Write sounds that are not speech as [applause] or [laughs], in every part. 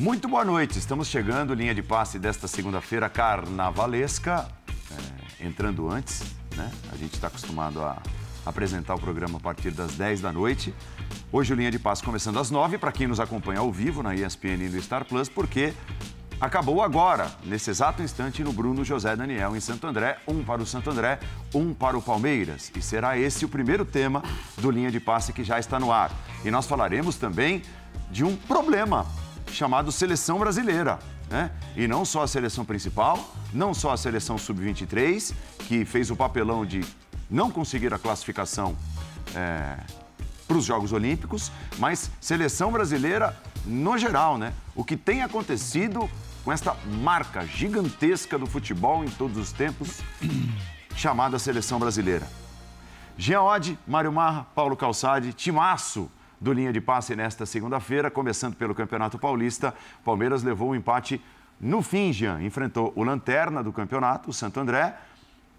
Muito boa noite. Estamos chegando, linha de passe desta segunda-feira carnavalesca. É, entrando antes, né? A gente está acostumado a apresentar o programa a partir das 10 da noite. Hoje o Linha de Passe começando às 9, para quem nos acompanha ao vivo na ESPN e no Star Plus, porque acabou agora, nesse exato instante, no Bruno José Daniel em Santo André. Um para o Santo André, um para o Palmeiras. E será esse o primeiro tema do Linha de Passe que já está no ar. E nós falaremos também de um problema chamado seleção brasileira. Né? E não só a seleção principal, não só a seleção sub-23, que fez o papelão de não conseguir a classificação é, para os Jogos Olímpicos, mas seleção brasileira no geral, né? O que tem acontecido com esta marca gigantesca do futebol em todos os tempos, [clears throat] chamada seleção brasileira. Jean Oddi, Mário Marra, Paulo Calçade, timaço do linha de passe nesta segunda-feira, começando pelo Campeonato Paulista. Palmeiras levou o um empate no fim, Jean. Enfrentou o lanterna do campeonato, o Santo André.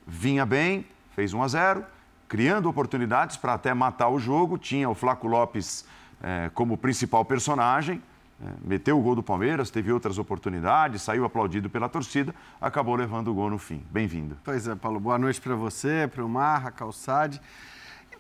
Vinha bem, fez 1 a 0, criando oportunidades para até matar o jogo. Tinha o Flaco Lopes eh, como principal personagem. Eh, meteu o gol do Palmeiras, teve outras oportunidades, saiu aplaudido pela torcida, acabou levando o gol no fim. Bem-vindo. Pois é, Paulo. Boa noite para você, para o Marra, Calçade.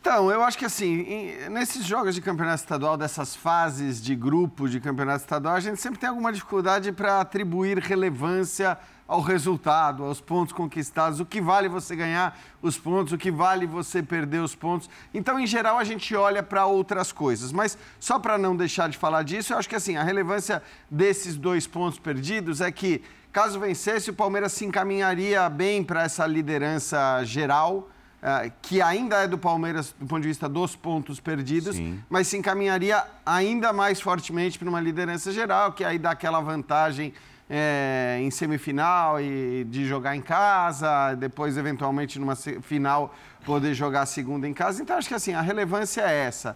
Então, eu acho que assim, nesses jogos de campeonato estadual, dessas fases de grupo de campeonato estadual, a gente sempre tem alguma dificuldade para atribuir relevância ao resultado, aos pontos conquistados, o que vale você ganhar os pontos, o que vale você perder os pontos. Então, em geral, a gente olha para outras coisas. Mas só para não deixar de falar disso, eu acho que assim, a relevância desses dois pontos perdidos é que, caso vencesse, o Palmeiras se encaminharia bem para essa liderança geral uh, que ainda é do Palmeiras do ponto de vista dos pontos perdidos, Sim. mas se encaminharia ainda mais fortemente para uma liderança geral, que aí dá aquela vantagem é, em semifinal e de jogar em casa, depois eventualmente numa final poder jogar segunda em casa. Então acho que assim a relevância é essa.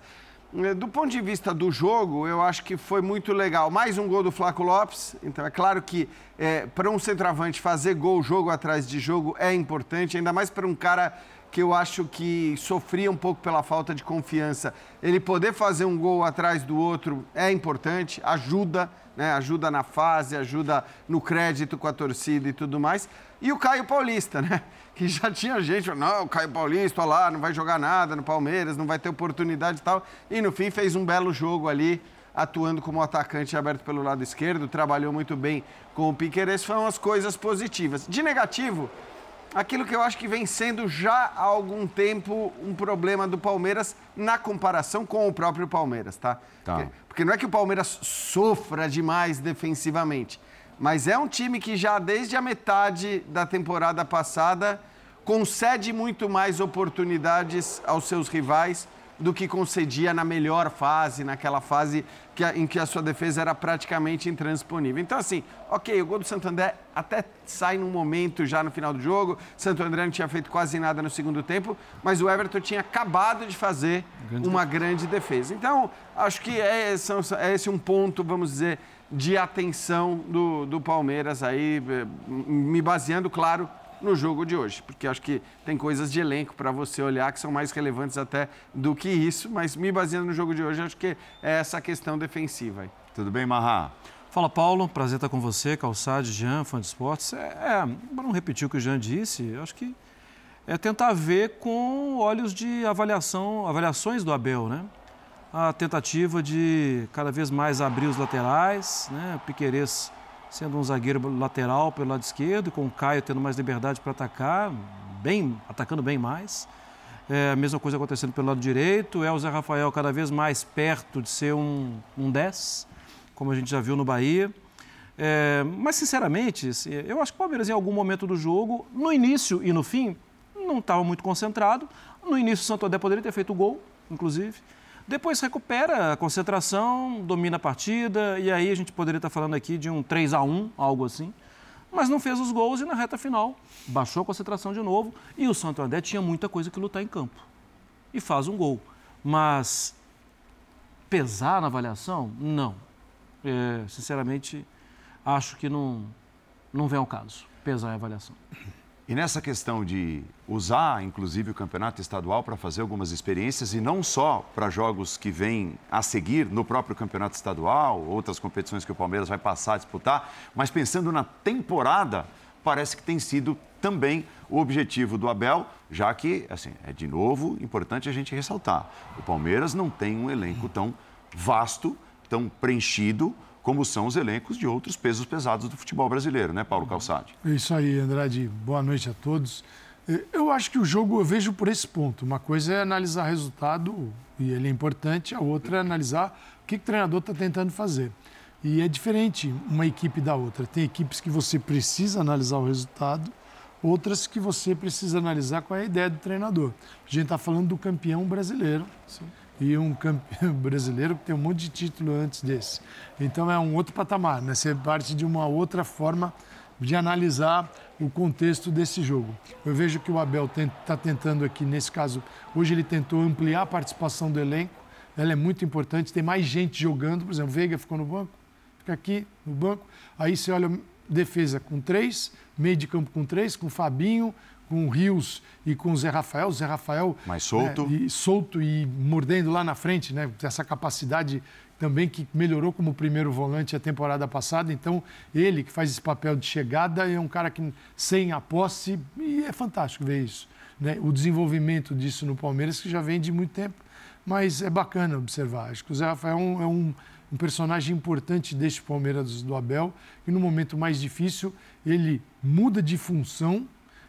Eh, do ponto de vista do jogo, eu acho que foi muito legal. Mais um gol do Flaco Lopes. Então é claro que é, para um centroavante fazer gol jogo atrás de jogo é importante, ainda mais para um cara que eu acho que sofria um pouco pela falta de confiança. Ele poder fazer um gol atrás do outro é importante, ajuda, né? ajuda na fase, ajuda no crédito com a torcida e tudo mais. E o Caio Paulista, né? [laughs] Que já tinha gente, não, o Caio Paulista, olha lá, não vai jogar nada no Palmeiras, não vai ter oportunidade e tal. E no fim fez um belo jogo ali, atuando como atacante aberto pelo lado esquerdo, trabalhou muito bem com o Piqueires, foram as coisas positivas. De negativo, aquilo que eu acho que vem sendo já há algum tempo um problema do Palmeiras na comparação com o próprio Palmeiras, tá? tá. Porque, porque não é que o Palmeiras sofra demais defensivamente, mas é um time que já desde a metade da temporada passada concede muito mais oportunidades aos seus rivais do que concedia na melhor fase, naquela fase que, em que a sua defesa era praticamente intransponível. Então, assim, ok, o gol do Santo André até sai num momento já no final do jogo. Santo André não tinha feito quase nada no segundo tempo, mas o Everton tinha acabado de fazer grande uma defesa. grande defesa. Então, acho que é, é esse um ponto, vamos dizer, de atenção do, do Palmeiras aí, eh, me baseando, claro, no jogo de hoje, porque acho que tem coisas de elenco para você olhar que são mais relevantes até do que isso, mas me baseando no jogo de hoje, acho que é essa questão defensiva. Aí. Tudo bem, Marra? Fala, Paulo. Prazer estar com você, Calçade, Jean, fã de esportes. É, é para não repetir o que o Jean disse, acho que é tentar ver com olhos de avaliação, avaliações do Abel, né? A tentativa de cada vez mais abrir os laterais, né? Piquerez sendo um zagueiro lateral pelo lado esquerdo, com o Caio tendo mais liberdade para atacar, bem, atacando bem mais. É, a mesma coisa acontecendo pelo lado direito, é o Zé Rafael cada vez mais perto de ser um, um 10, como a gente já viu no Bahia. É, mas, sinceramente, eu acho que o Palmeiras, em algum momento do jogo, no início e no fim, não estava muito concentrado. No início, o Santo André poderia ter feito o gol, inclusive. Depois recupera a concentração, domina a partida, e aí a gente poderia estar falando aqui de um 3 a 1 algo assim. Mas não fez os gols e na reta final baixou a concentração de novo. E o Santo André tinha muita coisa que lutar em campo. E faz um gol. Mas pesar na avaliação? Não. É, sinceramente, acho que não, não vem ao caso pesar a avaliação. E nessa questão de usar, inclusive, o campeonato estadual para fazer algumas experiências e não só para jogos que vêm a seguir no próprio campeonato estadual, outras competições que o Palmeiras vai passar a disputar, mas pensando na temporada, parece que tem sido também o objetivo do Abel, já que, assim, é de novo importante a gente ressaltar: o Palmeiras não tem um elenco tão vasto, tão preenchido como são os elencos de outros pesos pesados do futebol brasileiro, né, Paulo Calçade? É isso aí, Andrade. Boa noite a todos. É, eu acho que o jogo eu vejo por esse ponto. Uma coisa é analisar resultado, e ele é importante, a outra é analisar o que o treinador está tentando fazer. E é diferente uma equipe da outra. Tem equipes que você precisa analisar o resultado, outras que você precisa analisar qual é a ideia do treinador. A gente está falando do campeão brasileiro. Sim e um campeão [laughs] brasileiro que tem um monte de título antes desse. Então é um outro patamar, né? Você parte de uma outra forma de analisar o contexto desse jogo. Eu vejo que o Abel está tentando aqui, nesse caso, hoje ele tentou ampliar a participação do elenco, ela é muito importante, tem mais gente jogando, por exemplo, Veiga ficou no banco, fica aqui no banco, aí você olha defesa com três, meio de campo com três, com Fabinho, com o Rios e com o Zé Rafael. O Zé Rafael. Mais solto. Né, e solto e mordendo lá na frente, né? Essa capacidade também que melhorou como primeiro volante a temporada passada. Então, ele que faz esse papel de chegada é um cara que sem a posse e é fantástico ver isso. Né? O desenvolvimento disso no Palmeiras que já vem de muito tempo, mas é bacana observar. Acho que o Zé Rafael é um, é um, um personagem importante deste Palmeiras do Abel e no momento mais difícil ele muda de função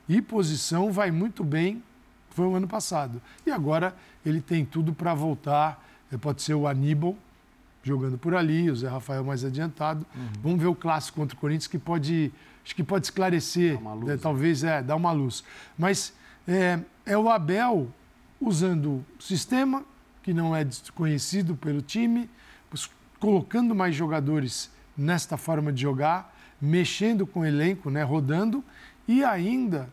e posição vai muito bem, foi o ano passado. E agora ele tem tudo para voltar. Pode ser o Aníbal jogando por ali, o Zé Rafael mais adiantado. Uhum. Vamos ver o clássico contra o Corinthians que pode, acho que pode esclarecer, luz, né, talvez é, dar uma luz. Mas é, é o Abel usando o sistema que não é desconhecido pelo time, colocando mais jogadores nesta forma de jogar, mexendo com o elenco, né, rodando e ainda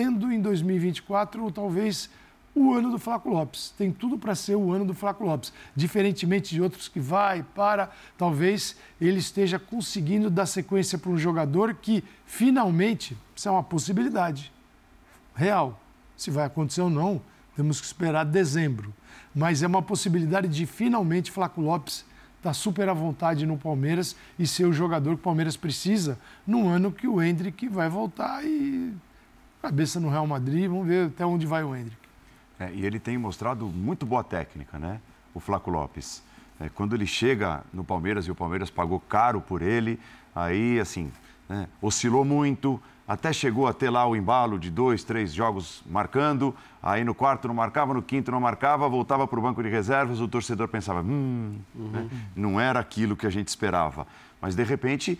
tendo em 2024 talvez o ano do Flaco Lopes. Tem tudo para ser o ano do Flaco Lopes. Diferentemente de outros que vai, para, talvez ele esteja conseguindo dar sequência para um jogador que finalmente, isso é uma possibilidade real. Se vai acontecer ou não, temos que esperar dezembro. Mas é uma possibilidade de finalmente Flaco Lopes estar super à vontade no Palmeiras e ser o jogador que o Palmeiras precisa no ano que o Hendrick vai voltar e cabeça no Real Madrid, vamos ver até onde vai o Hendrick. É, e ele tem mostrado muito boa técnica, né? O Flaco Lopes. É, quando ele chega no Palmeiras e o Palmeiras pagou caro por ele, aí, assim, né, oscilou muito, até chegou a ter lá o embalo de dois, três jogos marcando, aí no quarto não marcava, no quinto não marcava, voltava para o banco de reservas, o torcedor pensava, hum, uhum. né, não era aquilo que a gente esperava. Mas, de repente,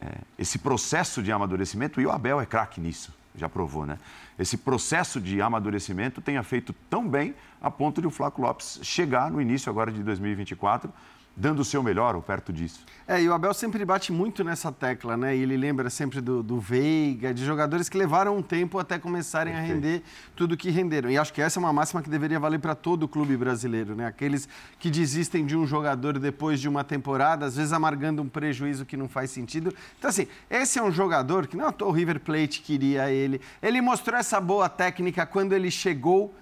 é, esse processo de amadurecimento, e o Abel é craque nisso, já provou, né? Esse processo de amadurecimento tenha feito tão bem a ponto de o Flávio Lopes chegar no início agora de 2024 dando o seu melhor ou perto disso. É, e o Abel sempre bate muito nessa tecla, né? E ele lembra sempre do, do Veiga, de jogadores que levaram um tempo até começarem Perfeito. a render tudo que renderam. E acho que essa é uma máxima que deveria valer para todo o clube brasileiro, né? Aqueles que desistem de um jogador depois de uma temporada, às vezes amargando um prejuízo que não faz sentido. Então, assim, esse é um jogador que não é o River Plate queria ele. Ele mostrou essa boa técnica quando ele chegou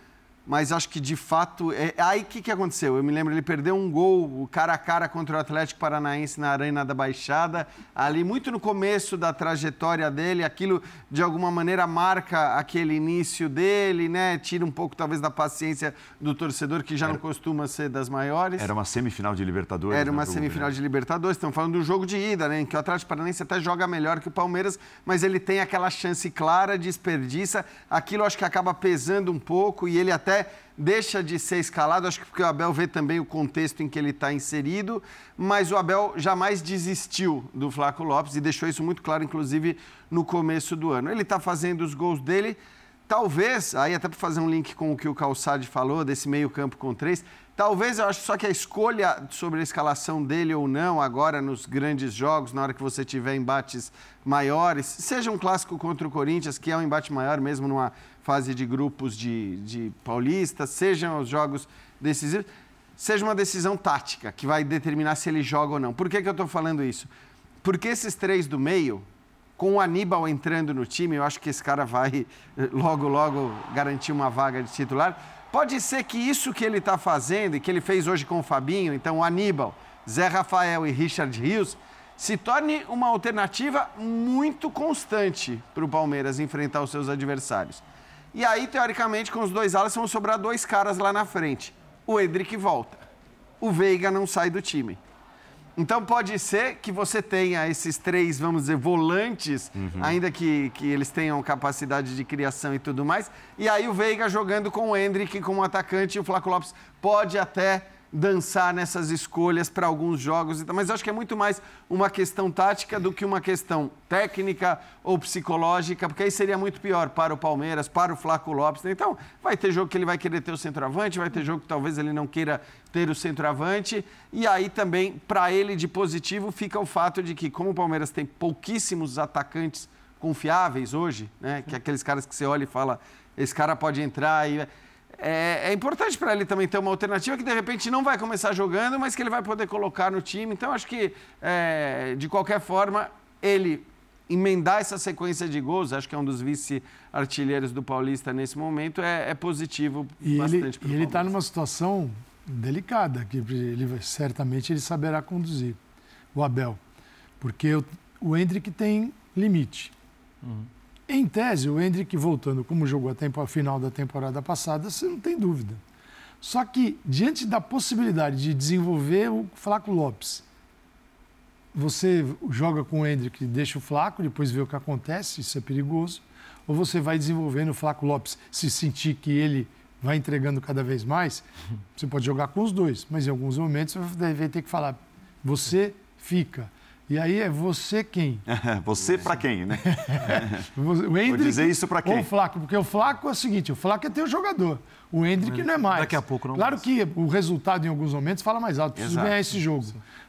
mas acho que de fato. É... Aí o que, que aconteceu? Eu me lembro, ele perdeu um gol cara a cara contra o Atlético Paranaense na Arena da Baixada, ali muito no começo da trajetória dele, aquilo de alguma maneira marca aquele início dele, né? Tira um pouco talvez da paciência do torcedor, que já era... não costuma ser das maiores. Era uma semifinal de Libertadores. Era né, uma semifinal de Libertadores, estamos falando do jogo de ida, né? Em que o Atlético Paranaense até joga melhor que o Palmeiras, mas ele tem aquela chance clara, desperdiça. Aquilo acho que acaba pesando um pouco e ele até deixa de ser escalado, acho que porque o Abel vê também o contexto em que ele está inserido, mas o Abel jamais desistiu do Flaco Lopes e deixou isso muito claro, inclusive no começo do ano. Ele está fazendo os gols dele, talvez, aí até para fazer um link com o que o Calçade falou, desse meio campo com três, Talvez eu acho só que a escolha sobre a escalação dele ou não, agora nos grandes jogos, na hora que você tiver embates maiores, seja um clássico contra o Corinthians, que é um embate maior mesmo numa fase de grupos de, de paulista, sejam os jogos decisivos, seja uma decisão tática que vai determinar se ele joga ou não. Por que, que eu estou falando isso? Porque esses três do meio, com o Aníbal entrando no time, eu acho que esse cara vai eh, logo, logo garantir uma vaga de titular. Pode ser que isso que ele está fazendo e que ele fez hoje com o Fabinho, então o Aníbal, Zé Rafael e Richard Rios, se torne uma alternativa muito constante para o Palmeiras enfrentar os seus adversários. E aí, teoricamente, com os dois alas, vão sobrar dois caras lá na frente. O Edric volta. O Veiga não sai do time. Então pode ser que você tenha esses três, vamos dizer, volantes, uhum. ainda que, que eles tenham capacidade de criação e tudo mais. E aí o Veiga jogando com o Hendrick como atacante e o Flaco Lopes pode até dançar nessas escolhas para alguns jogos, mas acho que é muito mais uma questão tática do que uma questão técnica ou psicológica, porque aí seria muito pior para o Palmeiras, para o Flaco Lopes. Então, vai ter jogo que ele vai querer ter o centroavante, vai ter jogo que talvez ele não queira ter o centroavante, e aí também, para ele de positivo, fica o fato de que, como o Palmeiras tem pouquíssimos atacantes confiáveis hoje, né, que é aqueles caras que você olha e fala, esse cara pode entrar e é, é importante para ele também ter uma alternativa que de repente não vai começar jogando, mas que ele vai poder colocar no time. Então, acho que, é, de qualquer forma, ele emendar essa sequência de gols, acho que é um dos vice-artilheiros do Paulista nesse momento, é, é positivo e bastante ele, E ele está numa situação delicada, que ele certamente ele saberá conduzir, o Abel. Porque o, o Hendrick tem limite. Uhum. Em tese, o Hendrick voltando como jogou a final da temporada passada, você não tem dúvida. Só que, diante da possibilidade de desenvolver o Flaco Lopes, você joga com o Hendrick e deixa o Flaco, depois vê o que acontece, isso é perigoso. Ou você vai desenvolvendo o Flaco Lopes, se sentir que ele vai entregando cada vez mais, você pode jogar com os dois, mas em alguns momentos você vai ter que falar, você fica. E aí é você quem? [laughs] você para quem, né? [laughs] o Hendrick, Vou dizer isso para quem? Ou o Flaco, porque o Flaco é o seguinte, o Flaco é teu jogador. O Hendrick não é mais. Daqui a pouco não Claro mais. que o resultado em alguns momentos fala mais alto, preciso Exato. ganhar esse jogo.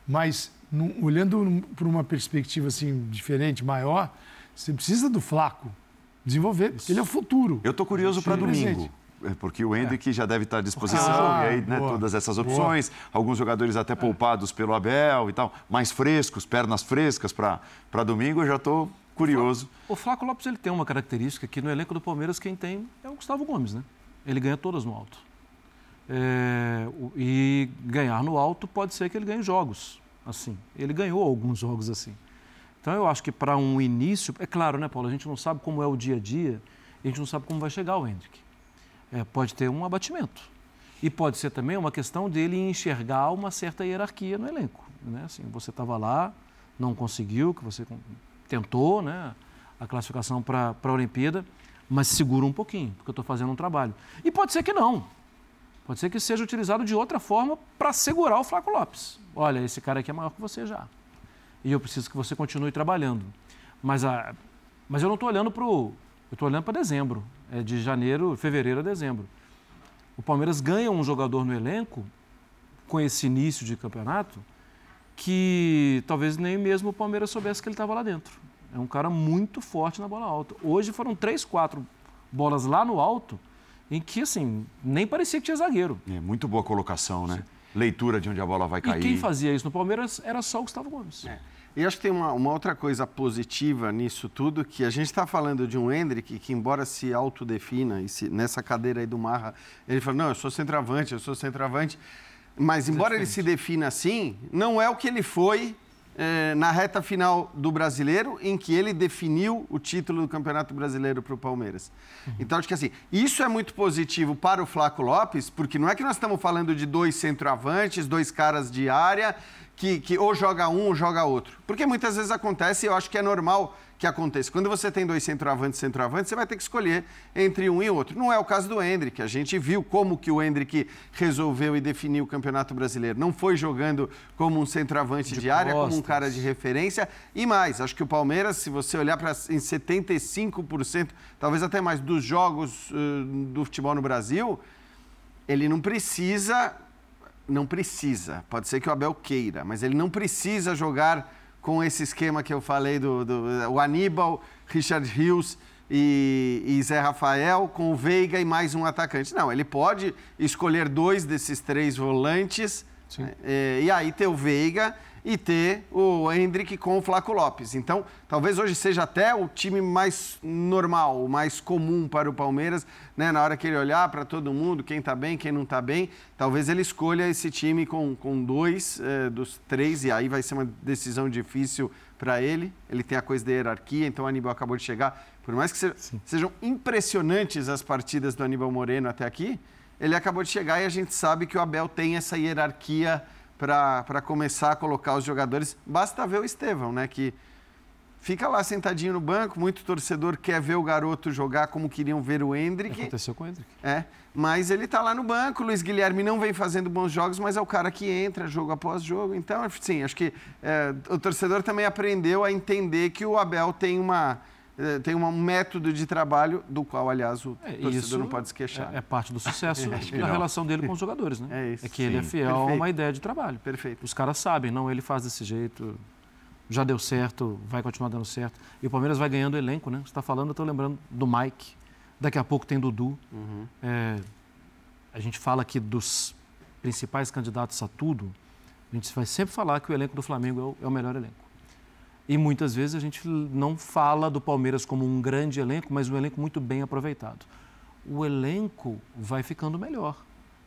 Mas olhando por uma perspectiva assim diferente, maior, você precisa do Flaco desenvolver, porque ele é o futuro. Eu estou curioso para domingo. É, porque o Hendrick é. já deve estar à disposição, ah, e aí, né, todas essas opções, boa. alguns jogadores até poupados pelo Abel e tal, mais frescos, pernas frescas para domingo, eu já estou curioso. O Flaco Lopes ele tem uma característica que no elenco do Palmeiras quem tem é o Gustavo Gomes, né? Ele ganha todas no alto. É, e ganhar no alto pode ser que ele ganhe jogos, assim. Ele ganhou alguns jogos assim. Então eu acho que para um início, é claro, né, Paulo? A gente não sabe como é o dia a dia, a gente não sabe como vai chegar o Hendrick é, pode ter um abatimento. E pode ser também uma questão dele enxergar uma certa hierarquia no elenco. Né? Assim, você estava lá, não conseguiu, que você tentou né, a classificação para a Olimpíada, mas segura um pouquinho, porque eu estou fazendo um trabalho. E pode ser que não. Pode ser que seja utilizado de outra forma para segurar o Flaco Lopes. Olha, esse cara aqui é maior que você já. E eu preciso que você continue trabalhando. Mas, a, mas eu não estou olhando para o eu estou olhando para dezembro, de janeiro, fevereiro a dezembro. O Palmeiras ganha um jogador no elenco com esse início de campeonato que talvez nem mesmo o Palmeiras soubesse que ele estava lá dentro. É um cara muito forte na bola alta. Hoje foram três, quatro bolas lá no alto em que, assim, nem parecia que tinha zagueiro. É, muito boa colocação, né? Leitura de onde a bola vai cair. E quem fazia isso no Palmeiras era só o Gustavo Gomes. É. E acho que tem uma, uma, outra coisa positiva nisso tudo, que a gente está falando de um Hendrick que, embora se autodefina, e se, nessa cadeira aí do Marra, ele fala, não, eu sou centroavante, eu sou centroavante, mas embora ele se defina assim, não é o que ele foi é, na reta final do Brasileiro, em que ele definiu o título do Campeonato Brasileiro para o Palmeiras. Uhum. Então, acho que assim, isso é muito positivo para o Flaco Lopes, porque não é que nós estamos falando de dois centroavantes, dois caras de área, que, que ou joga um ou joga outro. Porque muitas vezes acontece, e eu acho que é normal que aconteça. Quando você tem dois centroavantes e centroavantes, você vai ter que escolher entre um e outro. Não é o caso do Hendrick. A gente viu como que o Hendrick resolveu e definiu o Campeonato Brasileiro. Não foi jogando como um centroavante de, de área, como um cara de referência. E mais, acho que o Palmeiras, se você olhar para em 75%, talvez até mais, dos jogos uh, do futebol no Brasil, ele não precisa não precisa. Pode ser que o Abel queira, mas ele não precisa jogar com esse esquema que eu falei do, do o Aníbal, Richard Rios e, e, Zé Rafael, com o Veiga e mais um atacante. Não, ele pode escolher dois desses três volantes é, e aí ter o Veiga e ter o Hendrick com o Flaco Lopes. Então, talvez hoje seja até o time mais normal, o mais comum para o Palmeiras, né? Na hora que ele olhar para todo mundo, quem está bem, quem não está bem, talvez ele escolha esse time com, com dois eh, dos três, e aí vai ser uma decisão difícil para ele. Ele tem a coisa da hierarquia, então o Aníbal acabou de chegar. Por mais que se, sejam impressionantes as partidas do Aníbal Moreno até aqui, ele acabou de chegar e a gente sabe que o Abel tem essa hierarquia para começar a colocar os jogadores. Basta ver o Estevão, né? Que fica lá sentadinho no banco, muito torcedor quer ver o garoto jogar como queriam ver o Hendrick. Aconteceu com o Hendrick. É, mas ele está lá no banco, o Luiz Guilherme não vem fazendo bons jogos, mas é o cara que entra jogo após jogo. Então, sim, acho que é, o torcedor também aprendeu a entender que o Abel tem uma tem um método de trabalho do qual, aliás, o é, torcedor não pode se queixar. É, é parte do sucesso [laughs] da relação dele com os jogadores, né? É isso. É que Sim. ele é fiel Perfeito. a uma ideia de trabalho. Perfeito. Os caras sabem, não, ele faz desse jeito, já deu certo, vai continuar dando certo. E o Palmeiras vai ganhando elenco, né? Você está falando, eu estou lembrando do Mike, daqui a pouco tem Dudu. Uhum. É, a gente fala aqui dos principais candidatos a tudo, a gente vai sempre falar que o elenco do Flamengo é o, é o melhor elenco. E muitas vezes a gente não fala do Palmeiras como um grande elenco, mas um elenco muito bem aproveitado. O elenco vai ficando melhor.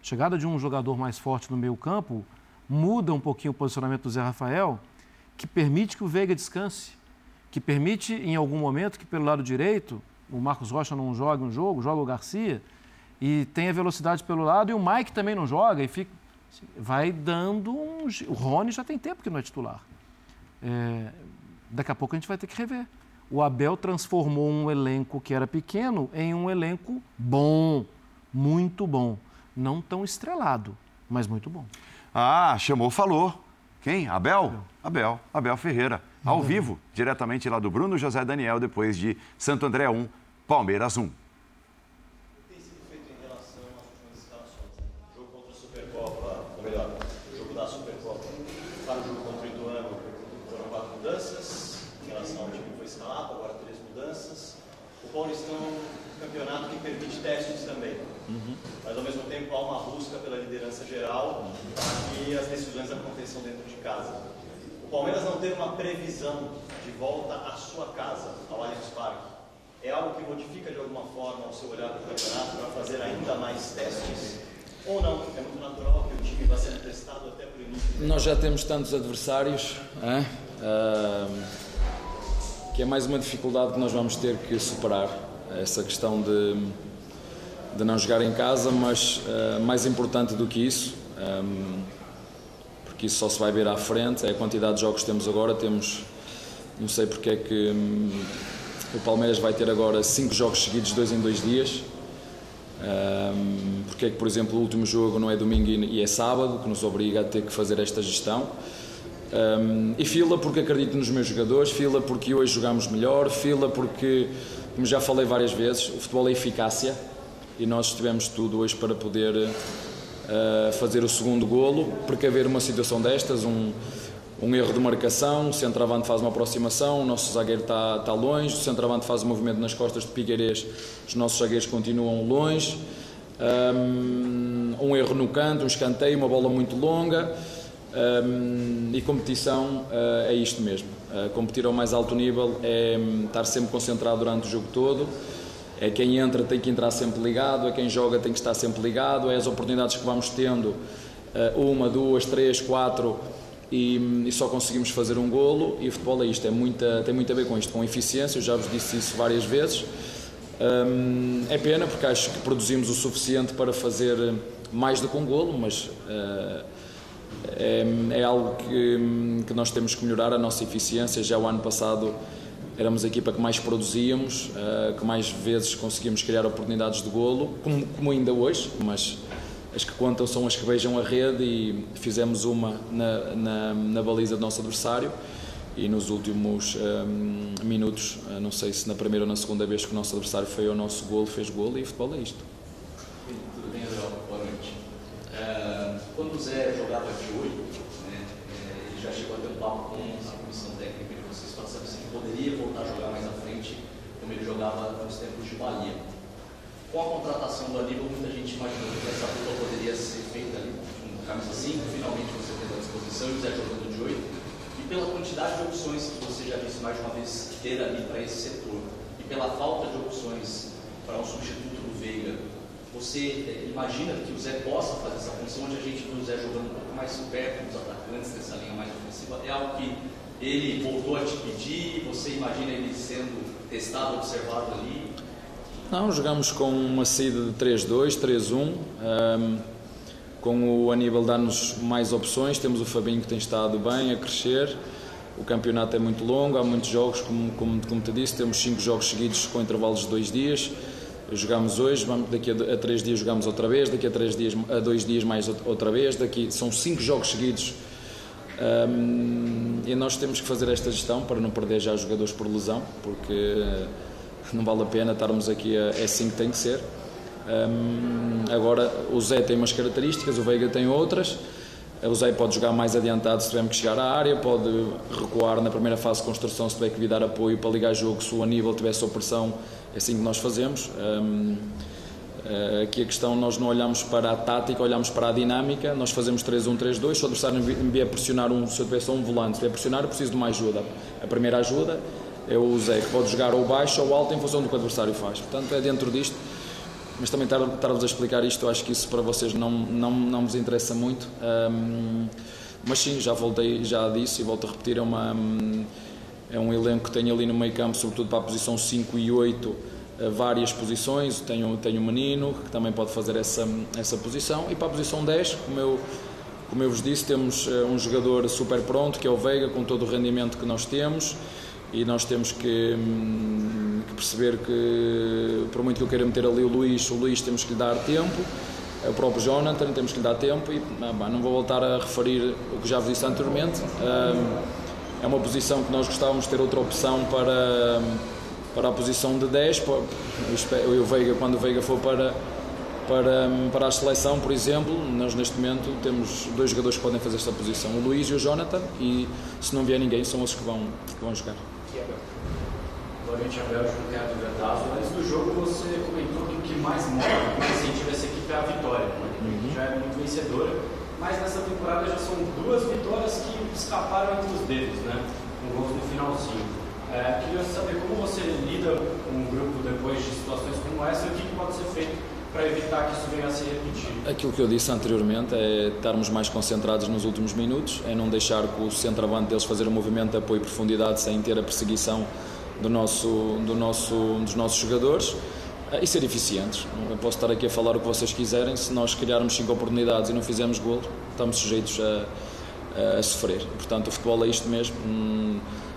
Chegada de um jogador mais forte no meio campo muda um pouquinho o posicionamento do Zé Rafael, que permite que o Veiga descanse, que permite em algum momento que pelo lado direito o Marcos Rocha não jogue um jogo, joga o Garcia e tenha velocidade pelo lado e o Mike também não joga e fica vai dando um o Rony já tem tempo que não é titular. É, daqui a pouco a gente vai ter que rever. O Abel transformou um elenco que era pequeno em um elenco bom, muito bom. Não tão estrelado, mas muito bom. Ah, chamou, falou. Quem? Abel? Abel, Abel Ferreira. Ao vivo, diretamente lá do Bruno José Daniel, depois de Santo André 1, Palmeiras 1. Paulistão é um campeonato que permite testes também. Uhum. Mas ao mesmo tempo há uma busca pela liderança geral uhum. e as decisões aconteçam dentro de casa. O Palmeiras não ter uma previsão de volta à sua casa, ao Allianz Parque, é algo que modifica de alguma forma o seu olhar para o campeonato para fazer ainda mais testes? Ou não? É muito natural que o time vá sendo testado até para o início. Nós já temos tantos adversários. Hein? que é mais uma dificuldade que nós vamos ter que superar, essa questão de, de não jogar em casa, mas uh, mais importante do que isso, um, porque isso só se vai ver à frente, é a quantidade de jogos que temos agora, temos, não sei porque é que um, o Palmeiras vai ter agora cinco jogos seguidos, dois em dois dias, um, porque é que, por exemplo, o último jogo não é domingo e é sábado, que nos obriga a ter que fazer esta gestão. Um, e fila porque acredito nos meus jogadores, fila porque hoje jogamos melhor, fila porque, como já falei várias vezes, o futebol é eficácia e nós tivemos tudo hoje para poder fazer o segundo golo, precaver uma situação destas, um, um erro de marcação, o centroavante faz uma aproximação, o nosso zagueiro está, está longe, o centroavante faz um movimento nas costas de Pigueires, os nossos zagueiros continuam longe, um, um erro no canto, um escanteio, uma bola muito longa. Um, e competição uh, é isto mesmo. Uh, competir ao mais alto nível é um, estar sempre concentrado durante o jogo todo. É quem entra tem que entrar sempre ligado, é quem joga tem que estar sempre ligado, é as oportunidades que vamos tendo, uh, uma, duas, três, quatro, e, e, só conseguimos fazer um golo. E o futebol é isto, é muita, tem muito a ver com isto, com eficiência. Eu já vos disse isso várias vezes. Um, é pena porque acho que produzimos o suficiente para fazer mais do que um golo, mas é, é algo que, que, nós temos que melhorar a nossa eficiência. Já o ano passado éramos a equipa que mais produzíamos, uh, que mais vezes conseguimos criar oportunidades de golo, como, como, ainda hoje, mas as que contam são as que beijam a rede e fizemos uma na, na, na baliza do nosso adversário e nos últimos um, eh, minutos, uh, não sei se na primeira ou na segunda vez que o nosso adversário foi ao nosso golo, fez golo e futebol é isto. Tudo bem, Adriano? Boa noite. Quando o Zé jogava de já chegou a ter um papo com a comissão técnica de vocês para saber se ele poderia voltar a jogar mais à frente, como ele jogava nos tempos de Bahia. Com a contratação do Aníbal, muita gente imaginou que essa dupla poderia ser feita ali com camisa 5, finalmente você teve à disposição, o Zé jogando de 8. e pela quantidade de opções que você já disse mais uma vez ter ali para esse setor, e pela falta de opções para um substituto do Veiga, você eh, imagina que o Zé possa fazer essa função, onde a gente viu o Zé jogando um pouco mais perto dos atacantes, nessa linha mais ofensiva? É algo que ele voltou a te pedir? Você imagina ele sendo testado, observado ali? Não, jogamos com uma saída de 3-2, 3-1. Um, com o Aníbal dá-nos mais opções. Temos o Fabinho que tem estado bem, a crescer. O campeonato é muito longo, há muitos jogos, como, como, como te disse, temos cinco jogos seguidos com intervalos de dois dias. Jogamos hoje, vamos, daqui a, a três dias jogamos outra vez, daqui a três dias, a dois dias mais outra vez, daqui são cinco jogos seguidos. Um, e nós temos que fazer esta gestão para não perder já jogadores por lesão, porque não vale a pena estarmos aqui, a, é assim que tem que ser. Um, agora, o Zé tem umas características, o Veiga tem outras. O Zé pode jogar mais adiantado se tivermos que chegar à área, pode recuar na primeira fase de construção se tiver que vir dar apoio para ligar jogo se o Aníbal tiver sob pressão. É assim que nós fazemos. Um, eh, aqui a questão, nós não olhamos para a tática, olhamos para a dinâmica. Nós fazemos 3-1-3-2. Se o adversário me vier pressionar, um, se eu tiver só um volante, se vier pressionar, eu preciso de uma ajuda. A primeira ajuda é o Zé, que pode jogar ou baixo ou alto em função do que o adversário faz. Portanto, é dentro disto mas também estar-vos a explicar isto, acho que isso para vocês não, não, não vos interessa muito. Um, mas sim, já voltei, já disse e volto a repetir, é, uma, é um elenco que tem ali no meio campo, sobretudo para a posição 5 e 8, eh, várias posições. Tenho, tenho um menino que também pode fazer essa, essa posição. E para a posição 10, como eu, como eu vos disse, temos eh, um jogador super pronto, que é o Veiga, com todo o rendimento que nós temos. E nós temos que, hum, que perceber que, por muito que eu queira meter ali o Luís, o Luís temos que lhe dar tempo, o próprio Jonathan temos que lhe dar tempo e ah, não vou voltar a referir o que já vos disse anteriormente. Hum, é uma posição que nós gostávamos de ter outra opção para, para a posição de 10. Eu, Veiga, quando o Veiga for para, para, para a seleção, por exemplo, nós neste momento temos dois jogadores que podem fazer esta posição, o Luís e o Jonathan, e se não vier ninguém, são esses que vão, que vão jogar. Noite, Abel, João Teatro. Antes do jogo, você comentou que o que mais move, que incentiva essa equipe é a vitória. Né? Já é muito vencedora, mas nessa temporada já são duas vitórias que escaparam entre os dedos, né? com gols no finalzinho. É, queria saber como você lida com um grupo depois de situações como essa e o que pode ser feito para evitar que isso venha a se repetir? Aquilo que eu disse anteriormente é estarmos mais concentrados nos últimos minutos, é não deixar que o centroavante deles fazer um movimento de apoio e profundidade sem ter a perseguição do nosso, do nosso, dos nossos jogadores eh, e ser eficientes. Eu posso estar aqui a falar o que vocês quiserem, se nós criarmos cinco oportunidades e não fizermos gol, estamos sujeitos a, a, sofrer. Portanto, o futebol é isto mesmo.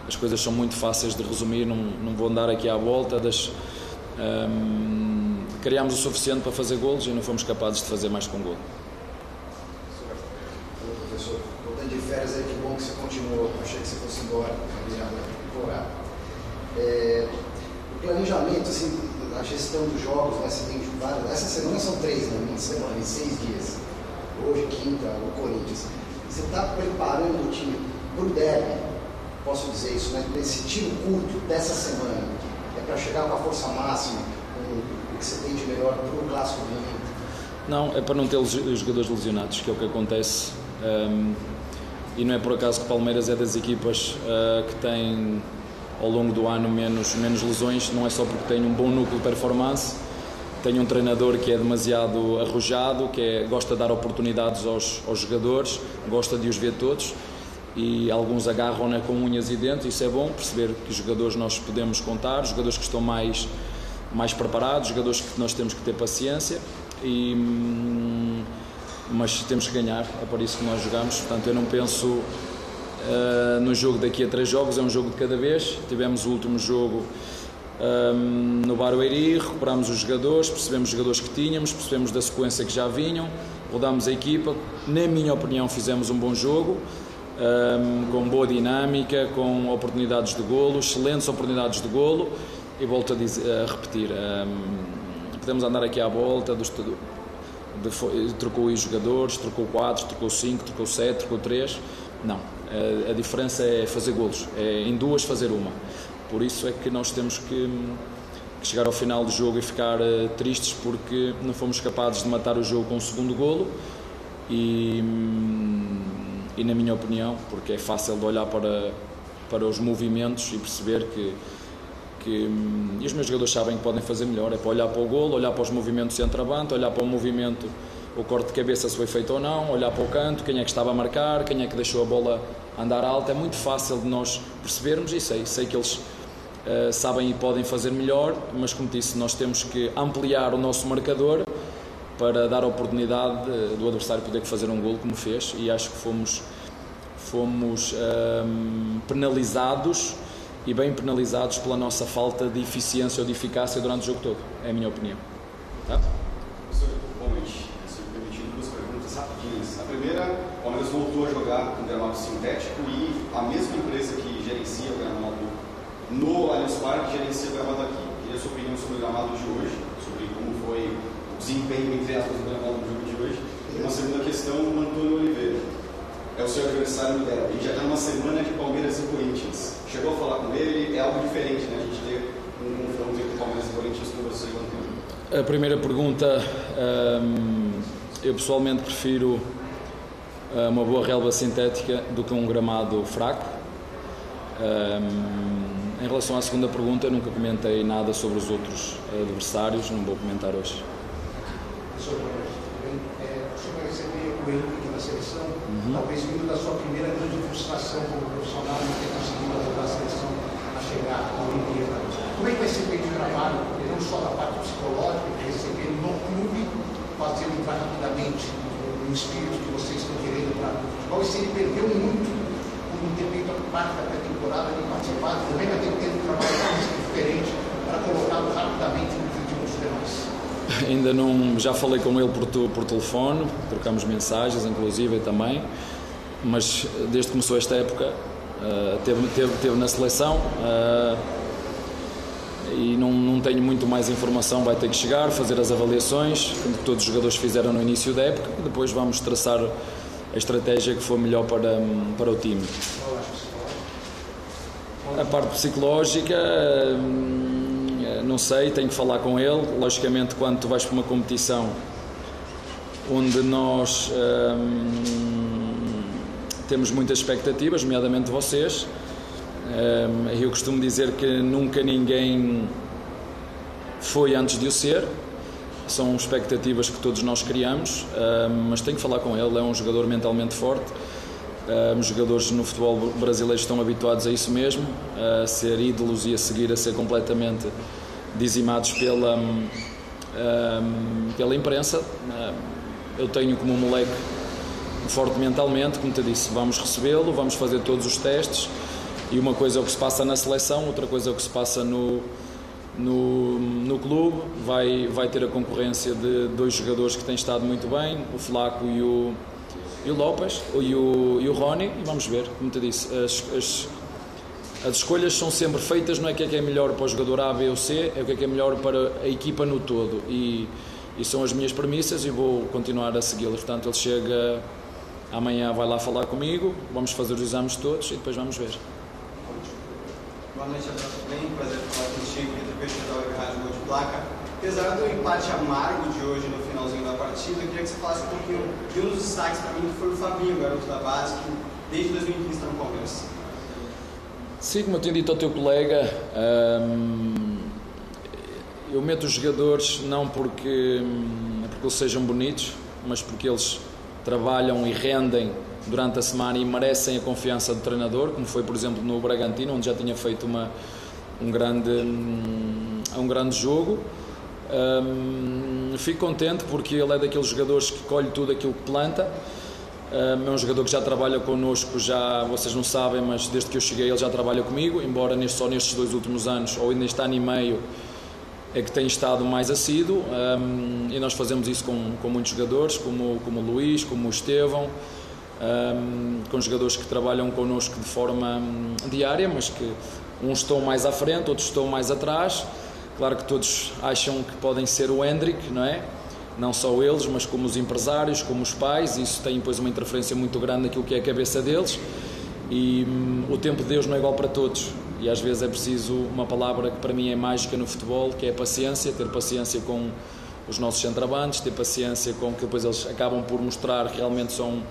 As coisas são muito fáceis de resumir, não, não vou andar aqui à volta das. Um, criámos o suficiente para fazer golos e não fomos capazes de fazer mais com gol. Professor, voltando de férias aí, que bom que você continuou. Achei que você fosse embora, é, o planejamento, assim, a gestão dos jogos, né, tem vários, essa semana são três, né, uma semana, em seis dias. Hoje, quinta, o Corinthians. Você está preparando o time para o derby, posso dizer isso, né, nesse tiro curto dessa semana. É para chegar com a força máxima, com o que você tem de melhor para o clássico do Não, é para não ter os jogadores lesionados, que é o que acontece. Um, e não é por acaso que o Palmeiras é das equipas uh, que tem ao longo do ano menos, menos lesões, não é só porque tem um bom núcleo de performance, tem um treinador que é demasiado arrojado, que é, gosta de dar oportunidades aos, aos jogadores, gosta de os ver todos e alguns agarram né, com unhas e dentes, isso é bom, perceber que jogadores nós podemos contar, jogadores que estão mais, mais preparados, jogadores que nós temos que ter paciência, e, hum, mas temos que ganhar, é por isso que nós jogamos, portanto eu não penso uh, no jogo daqui a três jogos, é um jogo de cada vez. Tivemos o último jogo um, no Barueri, recuperámos os jogadores, percebemos os jogadores que tínhamos, percebemos da sequência que já vinham, rodámos a equipa. Na minha opinião, fizemos um bom jogo. Um, com boa dinâmica, com oportunidades de golo, excelentes oportunidades de golo. E volto a, dizer, a repetir, um, podemos andar aqui à volta de, trocou os jogadores, trocou 4, trocou 5, trocou 7, trocou 3, não, a, a diferença é fazer golos, é em duas fazer uma. Por isso é que nós temos que, que chegar ao final do jogo e ficar uh, tristes porque não fomos capazes de matar o jogo com o segundo golo. E, e na minha opinião, porque é fácil de olhar para, para os movimentos e perceber que, que hum, e os meus jogadores sabem que podem fazer melhor, é para olhar para o golo, olhar para os movimentos de centroavante, olhar para o movimento, o corte de cabeça se foi feito ou não, olhar para o canto, quem é que estava a marcar, quem é que deixou a bola andar alta, é muito fácil de nós percebermos e sei, sei que eles uh, sabem e podem fazer melhor, mas como disse, nós temos que ampliar o nosso marcador para dar a oportunidade do adversário poder fazer um gol como fez e acho que fomos fomos um, penalizados e bem penalizados pela nossa falta de eficiência ou de eficácia durante o jogo todo, é a minha opinião. Tá? Professor, boa noite. Se me permitindo duas perguntas rapidinhas. A primeira, o Palmeiras voltou a jogar com gramado sintético e a mesma empresa que gerencia o gramado no Allianz Parque gerencia o gramado aqui. Queria a sua opinião sobre o gramado de hoje, sobre como foi desempenho, entre aspas, do gramado no jogo de hoje. E uma segunda questão, o Antônio Oliveira é o seu adversário. A gente já está numa semana de Palmeiras e Corinthians. Chegou a falar com ele, é algo diferente, né? A gente ter um confronto entre Palmeiras e Corinthians com você e A primeira pergunta, hum, eu pessoalmente prefiro hum, uma boa relva sintética do que um gramado fraco. Hum, em relação à segunda pergunta, nunca comentei nada sobre os outros adversários, não vou comentar hoje. Professor, é, o senhor vai receber o Henrique na seleção, uhum. talvez vindo da sua primeira grande frustração como profissional, não ter conseguido ajudar a seleção a chegar à Olimpíada. Como é que vai ser feito o trabalho, não só da parte psicológica, de receber no clube, fazendo entrar rapidamente no espírito que vocês estão querendo para o futebol, e se ele perdeu muito por não ter feito a parte da pré-temporada, de participar, também vai ter que ter um trabalho diferente para colocá-lo rapidamente no ritmo dos demais. [laughs] Ainda não, já falei com ele por, por telefone, trocamos mensagens, inclusive também, mas desde que começou esta época, uh, teve, teve, teve na seleção uh, e não, não tenho muito mais informação. Vai ter que chegar, fazer as avaliações, como todos os jogadores fizeram no início da época, e depois vamos traçar a estratégia que for melhor para, para o time. A parte psicológica. Um, não sei, tenho que falar com ele. Logicamente, quando tu vais para uma competição onde nós hum, temos muitas expectativas, nomeadamente vocês, hum, eu costumo dizer que nunca ninguém foi antes de o ser. São expectativas que todos nós criamos, hum, mas tenho que falar com ele. É um jogador mentalmente forte. Um, os jogadores no futebol brasileiro estão habituados a isso mesmo, a ser ídolos e a seguir a ser completamente dizimados pela, um, pela imprensa. eu tenho como um moleque forte mentalmente, como te disse, vamos recebê-lo, vamos fazer todos os testes e uma coisa é o que se passa na seleção, outra coisa é o que se passa no, no, no clube. Vai, vai ter a concorrência de dois jogadores que têm estado muito bem, o Flaco e o, e o Lopes, e o, e o Rony, e vamos ver, como te disse, as, as as escolhas são sempre feitas, não é o que é que é melhor para o jogador A, B ou C, é o que é que é melhor para a equipa no todo. E, e são as minhas premissas e vou continuar a segui-las. Portanto, ele chega amanhã, vai lá falar comigo, vamos fazer os exames todos e depois vamos ver. Boa noite a todos, bem? Prazer falar contigo, Vitor Peixe da Rádio Gol de Placa. Apesar do empate amargo de hoje no finalzinho da partida, eu queria que você falasse um pouquinho de um dos destaques para mim, que foi o Fabinho, garoto da base, que desde 2015 está no Palmeiras. Sim, como eu tinha dito ao teu colega, hum, eu meto os jogadores não porque, hum, porque eles sejam bonitos, mas porque eles trabalham e rendem durante a semana e merecem a confiança do treinador, como foi, por exemplo, no Bragantino, onde já tinha feito uma, um, grande, hum, um grande jogo. Um, fico contente porque ele é daqueles jogadores que colhe tudo aquilo que planta é um jogador que já trabalha connosco, já vocês não sabem, mas desde que eu cheguei ele já trabalha comigo, embora neste, só nestes dois últimos anos, ou neste ano e meio, é que tem estado mais assíduo. Um, e nós fazemos isso com, com muitos jogadores, como, como o Luís, como o Estevão, um, com jogadores que trabalham connosco de forma um, diária, mas que uns estão mais à frente, outros estão mais atrás. Claro que todos acham que podem ser o Hendrick, não é? Não só eles, mas como os empresários, como os pais, isso tem depois uma interferência muito grande naquilo que é a cabeça deles. E hum, o tempo de Deus não é igual para todos. E às vezes é preciso uma palavra que para mim é mágica no futebol, que é paciência, ter paciência com os nossos centravantes, ter paciência com que depois eles acabam por mostrar que realmente são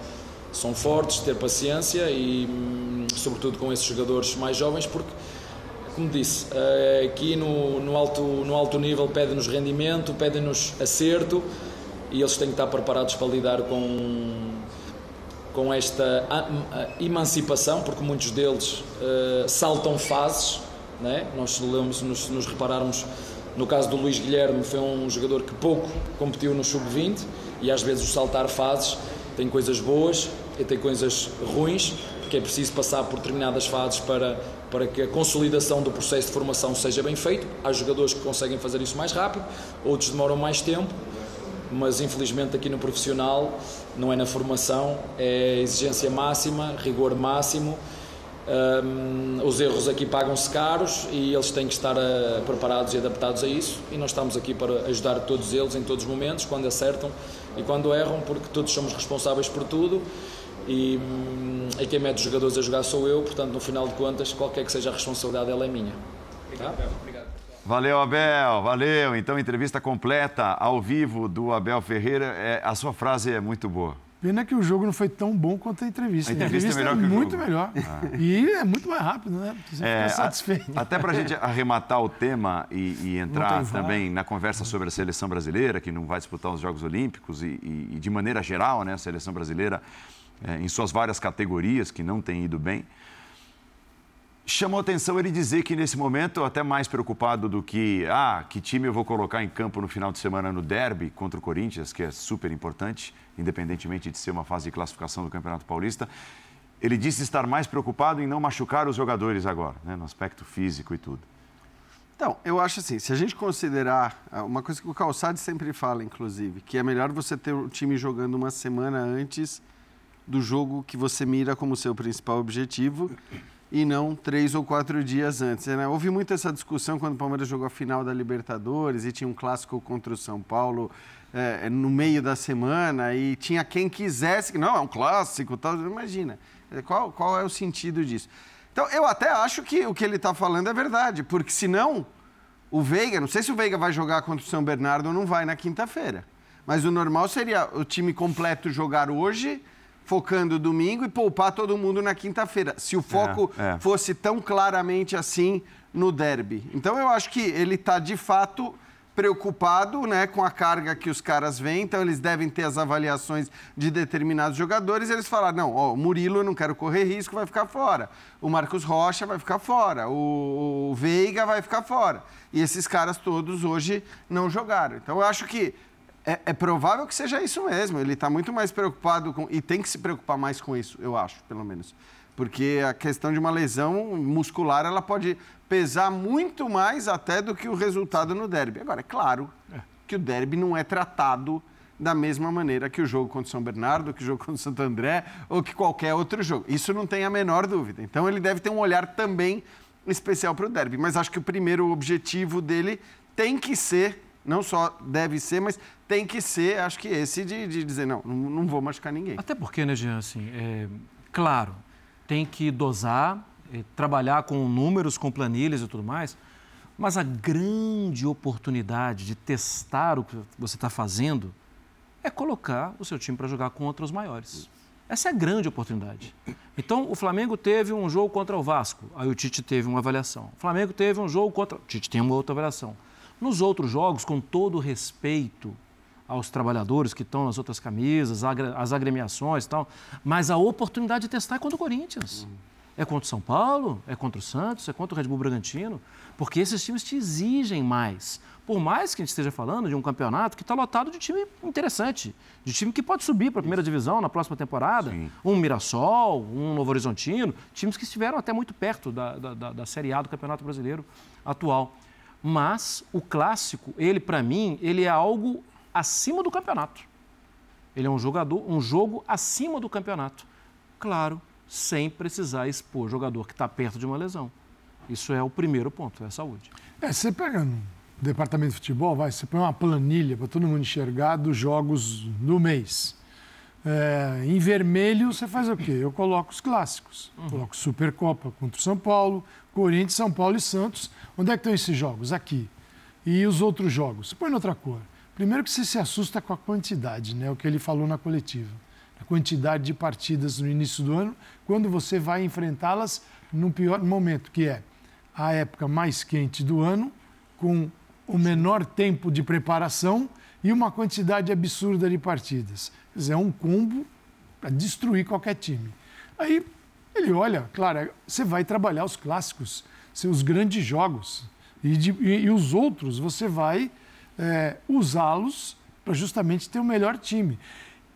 são fortes, ter paciência e, hum, sobretudo, com esses jogadores mais jovens, porque, como disse, eh, aqui no, no alto, no alto nível pedem-nos rendimento, pedem-nos acerto e eles têm que estar preparados para lidar com, com esta emancipação, porque muitos deles uh, saltam fases. Né? Nós lemos, nos, nos repararmos no caso do Luís Guilherme, foi um jogador que pouco competiu no sub-20 e às vezes o saltar fases tem coisas boas e tem coisas ruins, porque é preciso passar por determinadas fases para, para que a consolidação do processo de formação seja bem feito. Há jogadores que conseguem fazer isso mais rápido, outros demoram mais tempo, mas infelizmente aqui no profissional não é na formação, é exigência máxima, rigor máximo. Um, os erros aqui pagam-se caros e eles têm que estar uh, preparados e adaptados a isso. E nós estamos aqui para ajudar todos eles em todos os momentos, quando acertam e quando erram, porque todos somos responsáveis por tudo e, hum, e quem mete os jogadores a jogar sou eu, portanto, no final de contas, qualquer que seja a responsabilidade, ela é minha. Tá? Obrigado. Valeu, Abel, valeu. Então, entrevista completa ao vivo do Abel Ferreira. É, a sua frase é muito boa. Pena que o jogo não foi tão bom quanto a entrevista. A entrevista, a entrevista é, melhor é que muito jogo. melhor. Ah. E é muito mais rápido, né? Você é, fica satisfeito. A, até para a gente arrematar o tema e, e entrar também na conversa sobre a seleção brasileira, que não vai disputar os Jogos Olímpicos e, e, e de maneira geral, né, a seleção brasileira é, em suas várias categorias que não tem ido bem. Chamou atenção ele dizer que nesse momento, até mais preocupado do que, ah, que time eu vou colocar em campo no final de semana no derby contra o Corinthians, que é super importante, independentemente de ser uma fase de classificação do Campeonato Paulista, ele disse estar mais preocupado em não machucar os jogadores agora, né, no aspecto físico e tudo. Então, eu acho assim, se a gente considerar, ah, uma coisa que o Calçade sempre fala, inclusive, que é melhor você ter o time jogando uma semana antes do jogo que você mira como seu principal objetivo e não três ou quatro dias antes. Né? Houve muito essa discussão quando o Palmeiras jogou a final da Libertadores e tinha um clássico contra o São Paulo é, no meio da semana e tinha quem quisesse, não, é um clássico, tal. imagina, é, qual, qual é o sentido disso? Então, eu até acho que o que ele está falando é verdade, porque senão o Veiga, não sei se o Veiga vai jogar contra o São Bernardo ou não vai na quinta-feira, mas o normal seria o time completo jogar hoje focando domingo e poupar todo mundo na quinta-feira, se o foco é, é. fosse tão claramente assim no derby. Então eu acho que ele está de fato preocupado né, com a carga que os caras vêm, então eles devem ter as avaliações de determinados jogadores. Eles falaram: não, ó, o Murilo eu não quero correr risco, vai ficar fora. O Marcos Rocha vai ficar fora. O, o Veiga vai ficar fora. E esses caras todos hoje não jogaram. Então eu acho que é, é, provável que seja isso mesmo. Ele está muito mais preocupado com. E tem que se preocupar mais com isso, eu acho, pelo menos. Porque a questão de uma lesão muscular ela pode pesar muito mais até do que o resultado no derby. Agora, é claro é. que o derby não é tratado da mesma maneira que o jogo contra o São Bernardo, que o jogo contra o Santo André ou que qualquer outro jogo. Isso não tem a menor dúvida. Então ele deve ter um olhar também especial para o derby. Mas acho que o primeiro objetivo dele tem que ser não só deve ser, mas tem que ser, acho que esse de, de dizer, não, não vou machucar ninguém. Até porque, né, Jean, assim, é, claro, tem que dosar, é, trabalhar com números, com planilhas e tudo mais, mas a grande oportunidade de testar o que você está fazendo é colocar o seu time para jogar contra os maiores. Essa é a grande oportunidade. Então, o Flamengo teve um jogo contra o Vasco, aí o Tite teve uma avaliação. O Flamengo teve um jogo contra. O Tite tem uma outra avaliação. Nos outros jogos, com todo respeito aos trabalhadores que estão nas outras camisas, as agremiações e tal, mas a oportunidade de testar é contra o Corinthians. É contra o São Paulo, é contra o Santos, é contra o Red Bull Bragantino, porque esses times te exigem mais. Por mais que a gente esteja falando de um campeonato que está lotado de time interessante, de time que pode subir para a primeira divisão na próxima temporada, Sim. um Mirassol, um Novo Horizontino, times que estiveram até muito perto da, da, da Série A do Campeonato Brasileiro atual. Mas o clássico, ele para mim, ele é algo acima do campeonato. Ele é um jogador, um jogo acima do campeonato. Claro, sem precisar expor jogador que está perto de uma lesão. Isso é o primeiro ponto, é a saúde. É, você pega no departamento de futebol, vai, você põe uma planilha para todo mundo enxergar dos jogos do mês. É, em vermelho, você faz o quê? Eu coloco os clássicos. Uhum. Coloco Supercopa contra o São Paulo, Corinthians, São Paulo e Santos. Onde é que estão esses jogos? Aqui. E os outros jogos? Põe outra cor. Primeiro que você se assusta com a quantidade, né? O que ele falou na coletiva. a quantidade de partidas no início do ano, quando você vai enfrentá-las no pior momento, que é a época mais quente do ano, com o menor tempo de preparação e uma quantidade absurda de partidas. Dizer, é um combo para destruir qualquer time. Aí ele olha, claro, você vai trabalhar os clássicos, os grandes jogos. E, de, e, e os outros você vai é, usá-los para justamente ter o melhor time.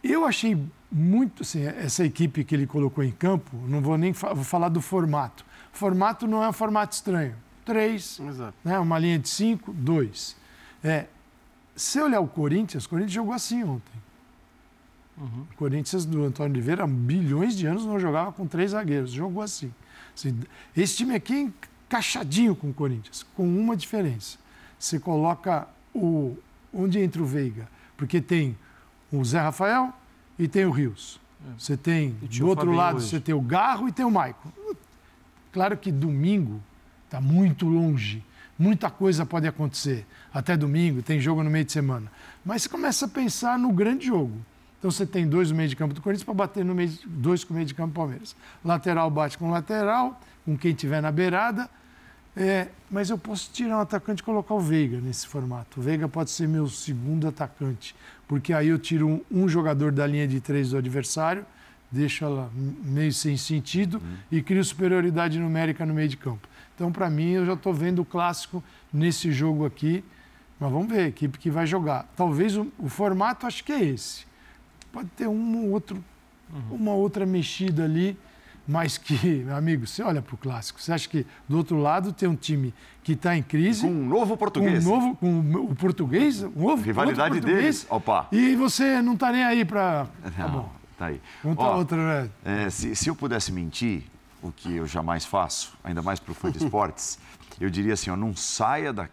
Eu achei muito, assim, essa equipe que ele colocou em campo, não vou nem fa vou falar do formato. O formato não é um formato estranho. Três, né, uma linha de cinco, dois. É, se olhar o Corinthians, o Corinthians jogou assim ontem. Uhum. O Corinthians do Antônio Oliveira, há bilhões de anos, não jogava com três zagueiros, jogou assim. assim esse time aqui é encaixadinho com o Corinthians, com uma diferença. Você coloca o. Onde entra o Veiga? Porque tem o Zé Rafael e tem o Rios. É. Você tem, do outro lado, hoje. você tem o Garro e tem o Maicon. Claro que domingo está muito longe, muita coisa pode acontecer. Até domingo, tem jogo no meio de semana. Mas você começa a pensar no grande jogo. Então você tem dois no meio de campo do Corinthians para bater no meio de, dois com o meio de campo do Palmeiras. Lateral bate com lateral, com quem tiver na beirada. É, mas eu posso tirar um atacante e colocar o Veiga nesse formato. O Veiga pode ser meu segundo atacante, porque aí eu tiro um, um jogador da linha de três do adversário, deixo ela meio sem sentido uhum. e crio superioridade numérica no meio de campo. Então, para mim, eu já estou vendo o clássico nesse jogo aqui. Mas vamos ver a equipe que vai jogar. Talvez o, o formato, acho que é esse pode ter um outro, uhum. uma outra mexida ali, mas que, [laughs] meu amigo, você olha para o clássico, você acha que do outro lado tem um time que está em crise. Com um novo português. Com um novo, com o português, um novo Rivalidade português, deles, opa. E você não está nem aí para. Tá bom. Tá aí. Conta Ó, outra, né? É, se, se eu pudesse mentir, o que eu jamais faço, ainda mais para o fã de [laughs] esportes, eu diria assim, ó, não saia da,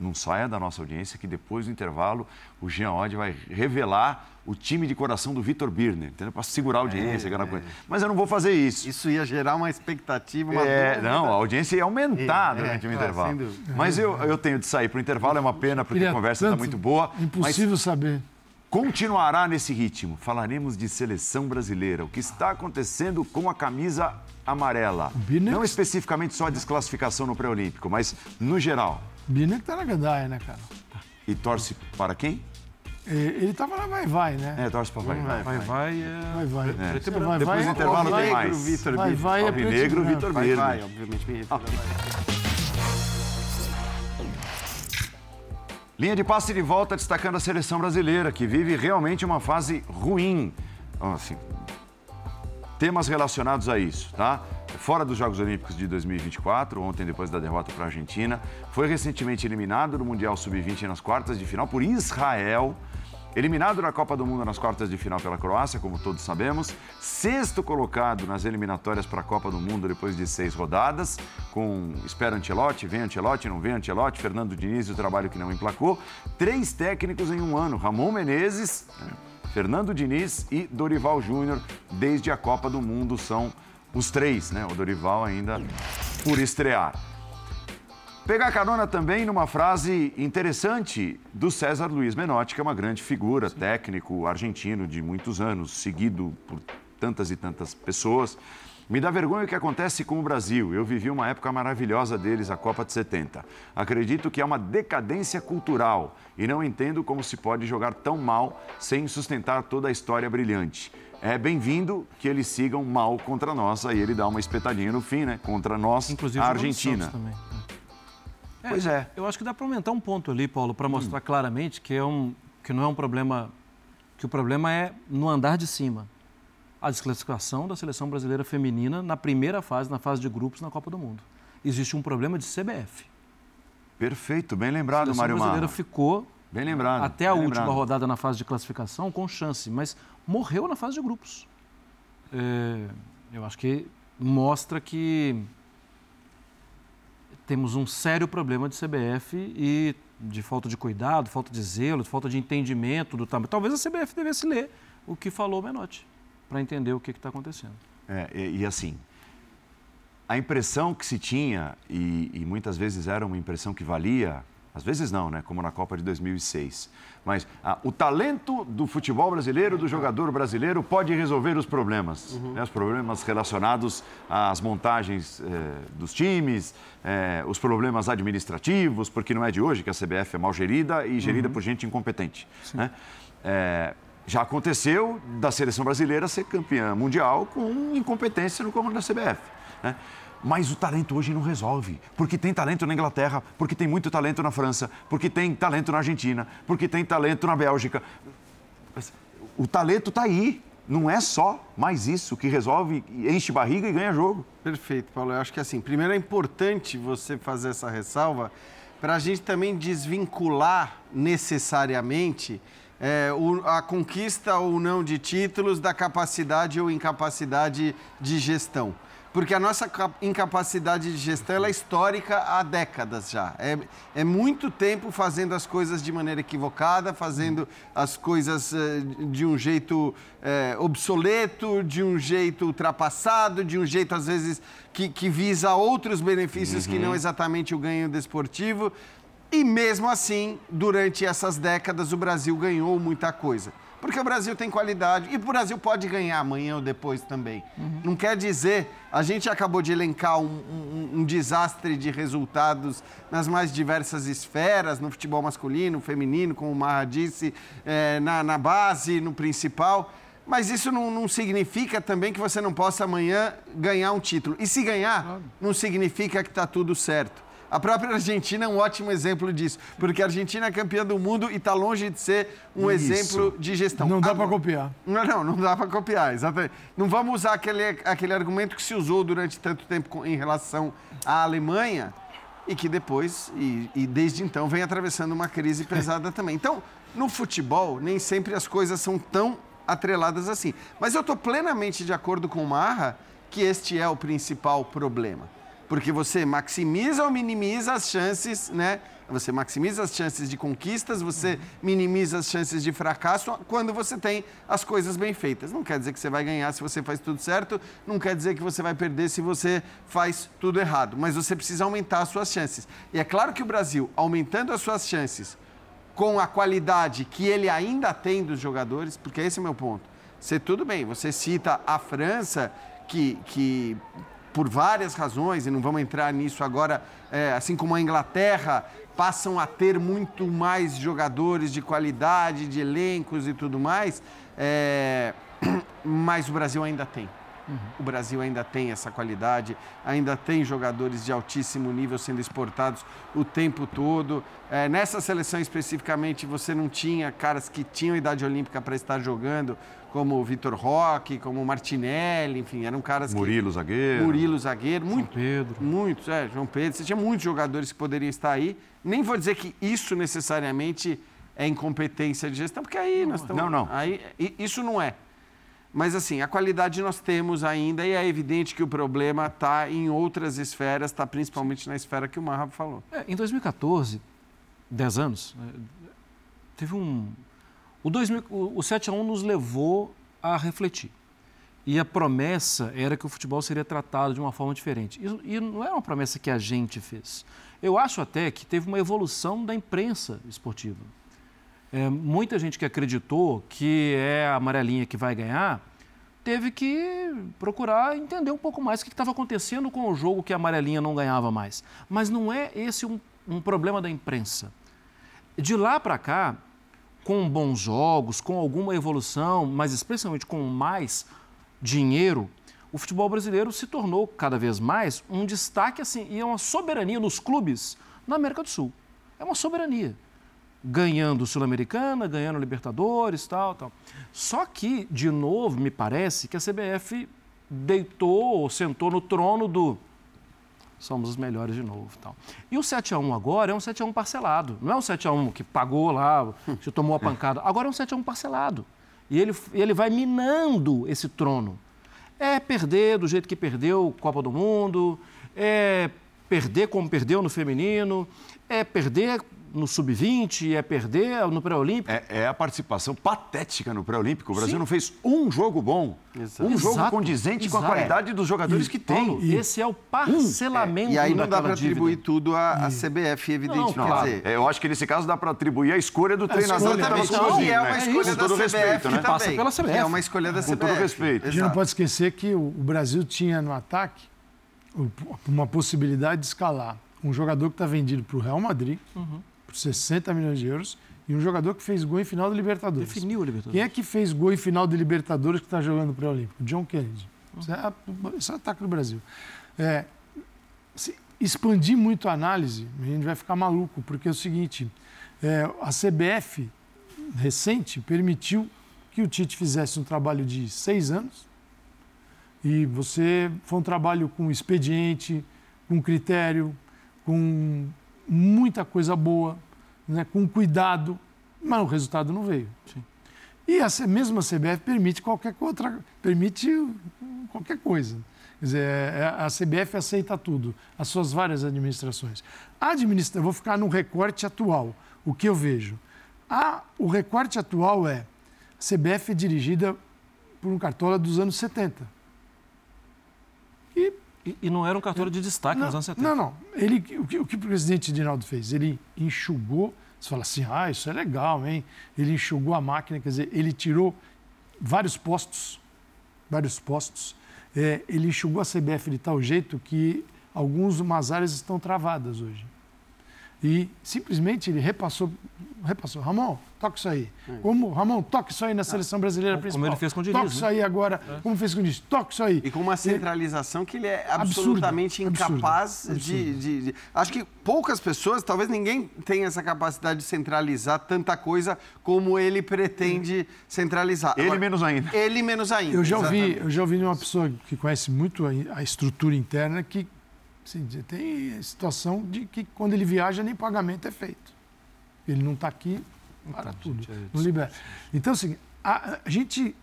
não saia da nossa audiência que depois do intervalo o Jean Odd vai revelar o time de coração do Vitor Birner, entendeu? Para segurar a audiência, é, é. Mas eu não vou fazer isso. Isso ia gerar uma expectativa, uma é, Não, a audiência ia aumentar é, durante o intervalo. Mas eu, eu tenho de sair para o intervalo, é uma pena, porque a conversa está muito boa. Impossível saber. Continuará nesse ritmo. Falaremos de seleção brasileira, o que está acontecendo com a camisa amarela. Não especificamente só a desclassificação no pré-olímpico, mas no geral. Birner está na gandaia, né, cara? E torce para quem? É, ele estava na Vai Vai, né? É, torce para Vai Vai. Vai Vai é... Vai Vai. É. Vai, Depois do intervalo tem mais. Vitor vai Vai é Negro, Vitor Vai Vai, obviamente, me refiro Linha de passe de volta destacando a seleção brasileira, que vive realmente uma fase ruim. Assim, temas relacionados a isso, tá? Fora dos Jogos Olímpicos de 2024, ontem depois da derrota para a Argentina, foi recentemente eliminado no Mundial Sub-20 nas quartas de final por Israel Eliminado na Copa do Mundo nas quartas de final pela Croácia, como todos sabemos. Sexto colocado nas eliminatórias para a Copa do Mundo depois de seis rodadas, com espera Ancelotti, vem Ancelotti, não vem Ancelotti, Fernando Diniz, o trabalho que não emplacou. Três técnicos em um ano, Ramon Menezes, Fernando Diniz e Dorival Júnior, desde a Copa do Mundo, são os três, né? O Dorival ainda por estrear. Pegar carona também numa frase interessante do César Luiz Menotti, que é uma grande figura, técnico argentino de muitos anos, seguido por tantas e tantas pessoas. Me dá vergonha o que acontece com o Brasil. Eu vivi uma época maravilhosa deles, a Copa de 70. Acredito que é uma decadência cultural e não entendo como se pode jogar tão mal sem sustentar toda a história brilhante. É bem-vindo que eles sigam mal contra nós. Aí ele dá uma espetadinha no fim, né? Contra nós, Inclusive, a Argentina. É, pois é. Eu acho que dá para aumentar um ponto ali, Paulo, para mostrar hum. claramente que, é um, que não é um problema. que o problema é no andar de cima. A desclassificação da seleção brasileira feminina na primeira fase, na fase de grupos na Copa do Mundo. Existe um problema de CBF. Perfeito, bem lembrado, Mário A brasileira ficou bem lembrado, até a última lembrado. rodada na fase de classificação com chance, mas morreu na fase de grupos. É, eu acho que mostra que temos um sério problema de CBF e de falta de cuidado, falta de zelo, falta de entendimento do tamanho. Talvez a CBF devesse ler o que falou o Menotti, para entender o que está acontecendo. É, e, e, assim, a impressão que se tinha, e, e, muitas vezes era uma impressão que valia, Às vezes não, né? Como na Copa de 2006. Mas ah, o talento do futebol brasileiro, do jogador brasileiro, pode resolver os problemas. Uhum. Né? Os problemas relacionados às montagens eh, dos times, eh, os problemas administrativos, porque não é de hoje que a CBF é mal gerida e gerida Uhum. por gente incompetente. Né? Eh, já aconteceu da seleção brasileira ser campeã mundial com incompetência no comando da CBF. Né? Mas o talento hoje não resolve. Porque tem talento na Inglaterra, porque tem muito talento na França, porque tem talento na Argentina, porque tem talento na Bélgica. O talento está aí. Não é só mais isso que resolve, enche barriga e ganha jogo. Perfeito, Paulo. Eu acho que assim, primeiro é importante você fazer essa ressalva para a gente também desvincular necessariamente é, o- a conquista ou não de títulos da capacidade ou incapacidade de gestão. Porque a nossa cap- incapacidade de gestão é histórica há décadas já. É, é muito tempo fazendo as coisas de maneira equivocada, fazendo as coisas eh, de um jeito eh, obsoleto, de um jeito ultrapassado, de um jeito, às vezes, que, que visa outros benefícios que não exatamente o ganho desportivo. E mesmo assim, durante essas décadas, o Brasil ganhou muita coisa. Porque o Brasil tem qualidade e o Brasil pode ganhar amanhã ou depois também. Não quer dizer, a gente acabou de elencar um, um- um desastre de resultados nas mais diversas esferas, no futebol masculino, feminino, como o Marra disse, eh, na, na base, no principal. Mas isso não, não significa também que você não possa amanhã ganhar um título. E se ganhar, não significa que está tudo certo. A própria Argentina é um ótimo exemplo disso, porque a Argentina é campeã do mundo e está longe de ser um Isso. exemplo de gestão. Não dá para copiar. Não, não, não dá para copiar, exatamente. Não vamos usar aquele, aquele argumento que se usou durante tanto tempo em relação à Alemanha e que depois, e, e desde então, vem atravessando uma crise pesada também. Então, no futebol, nem sempre as coisas são tão atreladas assim. Mas eu estou plenamente de acordo com o Marra que este é o principal problema. Porque você maximiza ou minimiza as chances, né? Você maximiza as chances de conquistas, você minimiza as chances de fracasso quando você tem as coisas bem feitas. Não quer dizer que você vai ganhar se você faz tudo certo, não quer dizer que você vai perder se você faz tudo errado, mas você precisa aumentar as suas chances. E é claro que o Brasil, aumentando as suas chances com a qualidade que ele ainda tem dos jogadores, porque esse é o meu ponto. Você tudo bem, você cita a França, que, que por várias razões, e não vamos entrar nisso agora, é, assim como a Inglaterra, passam a ter muito mais jogadores de qualidade, de elencos e tudo mais, é, [clears throat] mas o Brasil ainda tem. O Brasil ainda tem essa qualidade, ainda tem jogadores de altíssimo nível sendo exportados o tempo todo. É, nessa seleção especificamente, você não tinha caras que tinham idade olímpica para estar jogando, como o Vitor Roque, como o Martinelli, enfim, eram caras que... Murilo, zagueiro. Murilo, zagueiro. Muito, Pedro. Muitos, é, João Pedro. Você tinha muitos jogadores que poderiam estar aí. Nem vou dizer que isso necessariamente é incompetência de gestão, porque aí nós estamos... Não, não. Aí, isso não é. Mas assim, a qualidade nós temos ainda e é evidente que o problema está em outras esferas, está principalmente na esfera que o Marra falou. É, em 2014, 10 anos, né, teve um. O, 2000, o, o 7 a 1 nos levou a refletir. E a promessa era que o futebol seria tratado de uma forma diferente. E, e não é uma promessa que a gente fez. Eu acho até que teve uma evolução da imprensa esportiva. É, muita gente que acreditou que é a amarelinha que vai ganhar teve que procurar entender um pouco mais o que estava acontecendo com o jogo que a amarelinha não ganhava mais. Mas não é esse um, um problema da imprensa. De lá para cá, com bons jogos, com alguma evolução, mas especialmente com mais dinheiro, o futebol brasileiro se tornou cada vez mais um destaque assim, e é uma soberania nos clubes na América do Sul. É uma soberania ganhando Sul-Americana, ganhando Libertadores, tal, tal. Só que, de novo, me parece que a CBF deitou ou sentou no trono do somos os melhores de novo, tal. E o 7 a 1 agora é um 7 a 1 parcelado. Não é um 7 a 1 que pagou lá, que tomou a pancada. Agora é um 7 a 1 parcelado. E ele, ele vai minando esse trono. É perder do jeito que perdeu Copa do Mundo, é perder como perdeu no feminino, é perder no sub-20, é perder no pré-olímpico. É, é, a participação patética no pré-olímpico. O Brasil Sim. não fez um jogo bom, Exato. um jogo Exato. condizente Exato. com a qualidade dos jogadores e, que tem. E, esse é o parcelamento. É. E aí não dá para atribuir tudo à, CBF, evidentemente. Não, claro. dizer, é, eu acho que nesse caso dá para atribuir a escolha do treinador que estava sozinho. é uma né? escolha da CBF respeito, né? passa pela CBF. É uma escolha da CBF. Com todo respeito. A gente não pode esquecer que o Brasil tinha no ataque uma possibilidade de escalar um jogador que está vendido para o Real Madrid uhum. Por 60 milhões de euros e um jogador que fez gol em final da Libertadores. Definiu o Libertadores. Quem é que fez gol em final da Libertadores que está jogando para o Olímpico? John Kennedy. Uhum. Isso, é, isso é ataque do Brasil. É, expandir muito a análise, a gente vai ficar maluco, porque é o seguinte, é, a CBF recente permitiu que o Tite fizesse um trabalho de seis anos e você foi um trabalho com expediente, com critério, com muita coisa boa, né, com cuidado, mas o resultado não veio. Sim. E a mesma CBF permite qualquer outra, permite qualquer coisa. Quer dizer, é, é, a CBF aceita tudo, as suas várias administrações. A administra... Vou ficar no recorte atual, o que eu vejo. A, o recorte atual é a CBF é dirigida por um cartola dos anos 70. E e, não era um cartório de destaque não, nos anos 70. Não, não. Ele, o, que, o que o presidente Dinaldo fez? Ele enxugou, você fala assim, ah, isso é legal, hein? Ele enxugou a máquina, quer dizer, ele tirou vários postos, vários postos. É, ele enxugou a CBF de tal jeito que algumas áreas estão travadas hoje. E simplesmente ele repassou, repassou. Ramon, toca isso aí. É. Como, Ramon, toca isso aí na seleção brasileira como principal. Como ele fez com o Diniz. Toca isso aí agora. É. Como fez com o Diniz. Toca isso aí. E com uma centralização que ele é absolutamente absurdo, incapaz absurdo. De, de, de, Acho que poucas pessoas, talvez ninguém tenha essa capacidade de centralizar tanta coisa como ele pretende centralizar. Ele agora, menos ainda. Ele menos ainda. Eu já ouvi, eu já ouvi de uma pessoa que conhece muito a, a estrutura interna que Assim, tem situação de que quando ele viaja nem pagamento é feito. Ele não está aqui, para então, tudo, gente, é não libera. Então, assim, a, a, gente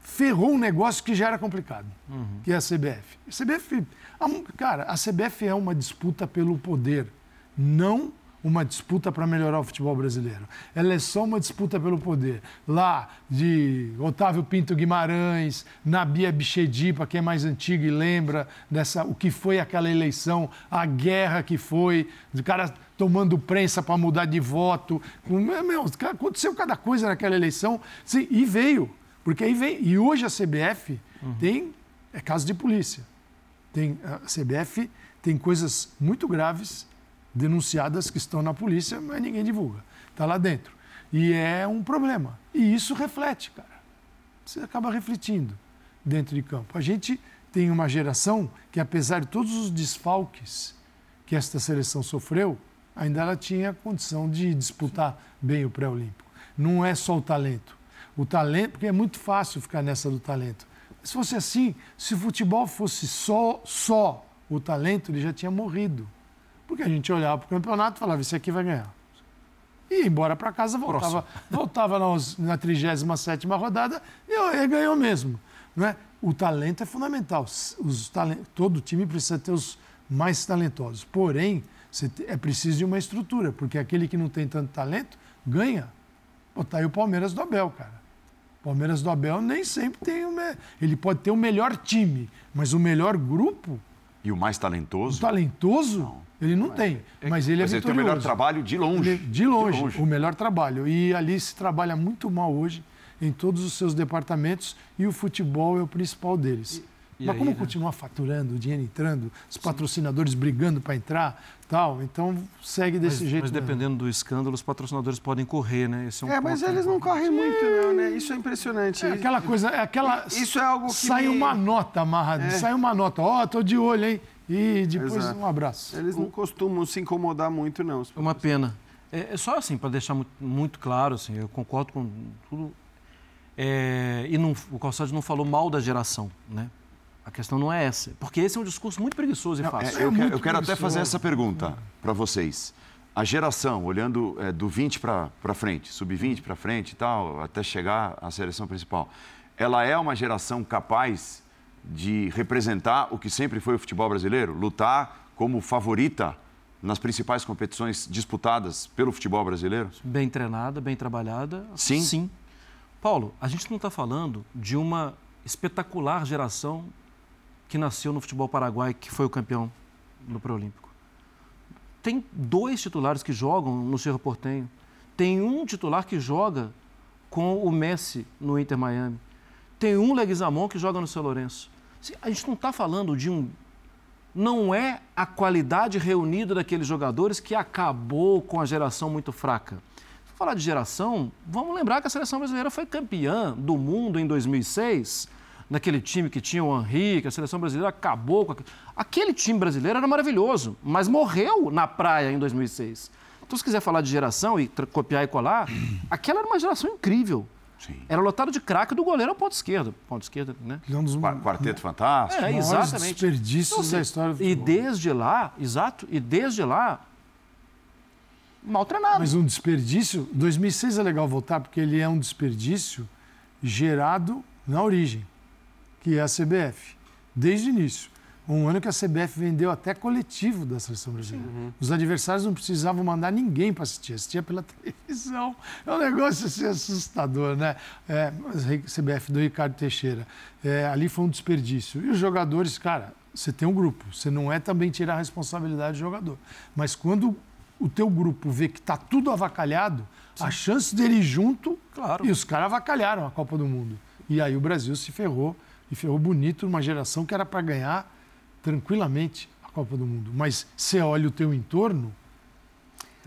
ferrou um negócio que já era complicado, uhum. que é a CBF. A CBF, a, cara, a CBF é uma disputa pelo poder, não uma disputa para melhorar o futebol brasileiro. Ela é só uma disputa pelo poder. Lá de Otávio Pinto Guimarães, Nabia Bichedi, para quem é mais antigo e lembra dessa o que foi aquela eleição, a guerra que foi, de cara tomando prensa para mudar de voto. Meu, aconteceu cada coisa naquela eleição. Sim, e veio. Porque aí vem. E hoje a CBF uhum. tem. É caso de polícia. Tem, a CBF tem coisas muito graves denunciadas que estão na polícia, mas ninguém divulga. Está lá dentro. E é um problema. E isso reflete, cara. Você acaba refletindo dentro de campo. A gente tem uma geração que, apesar de todos os desfalques que esta seleção sofreu, ainda ela tinha condição de disputar bem o pré-olímpico. Não é só o talento. O talento, porque é muito fácil ficar nessa do talento. Se fosse assim, se o futebol fosse só, só o talento, ele já tinha morrido. Porque a gente olhava para o campeonato e falava, esse aqui vai ganhar. E ia embora para casa, voltava, [laughs] voltava na 37 rodada e ele ganhou mesmo. Não é? O talento é fundamental. Os talent... Todo time precisa ter os mais talentosos. Porém, é preciso de uma estrutura, porque aquele que não tem tanto talento ganha. Pô, tá aí o Palmeiras do Abel, cara. O Palmeiras do Abel nem sempre tem o me... Ele pode ter o melhor time, mas o melhor grupo. E o mais talentoso? O talentoso? Não. Ele não tem, é mas ele é mas vitorioso. Ele tem o melhor trabalho de longe. De, de, longe, de longe, o melhor trabalho. E ali se trabalha muito mal hoje em todos os seus departamentos e o futebol é o principal deles. E, e mas aí, como né? continuar faturando, o dinheiro entrando, os patrocinadores Sim. brigando para entrar, tal, então segue desse mas, jeito. Mas dependendo do escândalo, os patrocinadores podem correr, né? Esse é, um é mas eles não correm muito, não, né? Isso é impressionante. É aquela coisa, é aquela. Isso é algo que. Sai me... uma nota amarrada, é. sai uma nota. Ó, oh, tô de olho, hein? E depois Exato. um abraço. Eles não costumam se incomodar muito, não. É uma pena. É, é só assim, para deixar muito, muito, claro, assim, eu concordo com tudo. É, e não, o Calçado não falou mal da geração, né? A questão não é essa. Porque esse é um discurso muito preguiçoso e não, fácil. É, eu, quero, eu quero até fazer essa pergunta para vocês. A geração, olhando é, do 20 para frente, sub-20 para frente e tal, até chegar à seleção principal, ela é uma geração capaz de representar o que sempre foi o futebol brasileiro, lutar como favorita nas principais competições disputadas pelo futebol brasileiro? Bem treinada, bem trabalhada. Sim? Sim. Paulo, a gente não está falando de uma espetacular geração que nasceu no futebol paraguai, que foi o campeão no Pré-Olímpico. Tem dois titulares que jogam no Cerro Portenho. Tem um titular que joga com o Messi no Inter Miami. Tem um Leguizamon que joga no São Lourenço. A gente não está falando de um. Não é a qualidade reunida daqueles jogadores que acabou com a geração muito fraca. Se falar de geração, vamos lembrar que a seleção brasileira foi campeã do mundo em 2006 naquele time que tinha o Henrique, a seleção brasileira acabou com aquele... aquele time brasileiro era maravilhoso, mas morreu na praia em 2006. Então, se quiser falar de geração e copiar e colar, [clears throat] aquela era uma geração incrível. Sim. Era lotado de craque do goleiro ao ponto esquerdo. Ponto esquerdo, né? Um dos... Quarteto fantástico. É, exatamente. desperdícios então, da história do E desde lá, exato, e desde lá, mal treinado. Mas um desperdício, 2006 é legal voltar porque ele é um desperdício gerado na origem que é a CBF, desde o início. Um ano que a CBF vendeu até coletivo da seleção brasileira. Uhum. Os adversários não precisavam mandar ninguém para assistir, assistia pela [laughs] televisão. É um negócio assim assustador, né? É, CBF do Ricardo Teixeira. É, ali foi um desperdício. E os jogadores, cara, você tem um grupo, você não é também tirar a responsabilidade do jogador. Mas quando o teu grupo vê que está tudo avacalhado, Sim. a chance dele ir junto. Claro. E os caras avacalharam a Copa do Mundo. E aí o Brasil se ferrou e ferrou bonito numa geração que era para ganhar tranquilamente a Copa do Mundo. Mas você olha o teu entorno,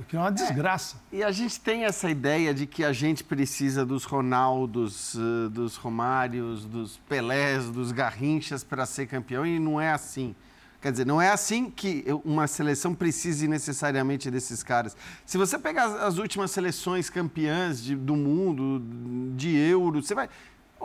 que é uma desgraça. É, e a gente tem essa ideia de que a gente precisa dos Ronaldos, eh, dos Romários, dos Pelés, dos Garrinchas para ser campeão e não é assim. Quer dizer, não é assim que uma seleção precise necessariamente desses caras. Se você pegar as últimas seleções campeãs de, do mundo, de euro, você vai.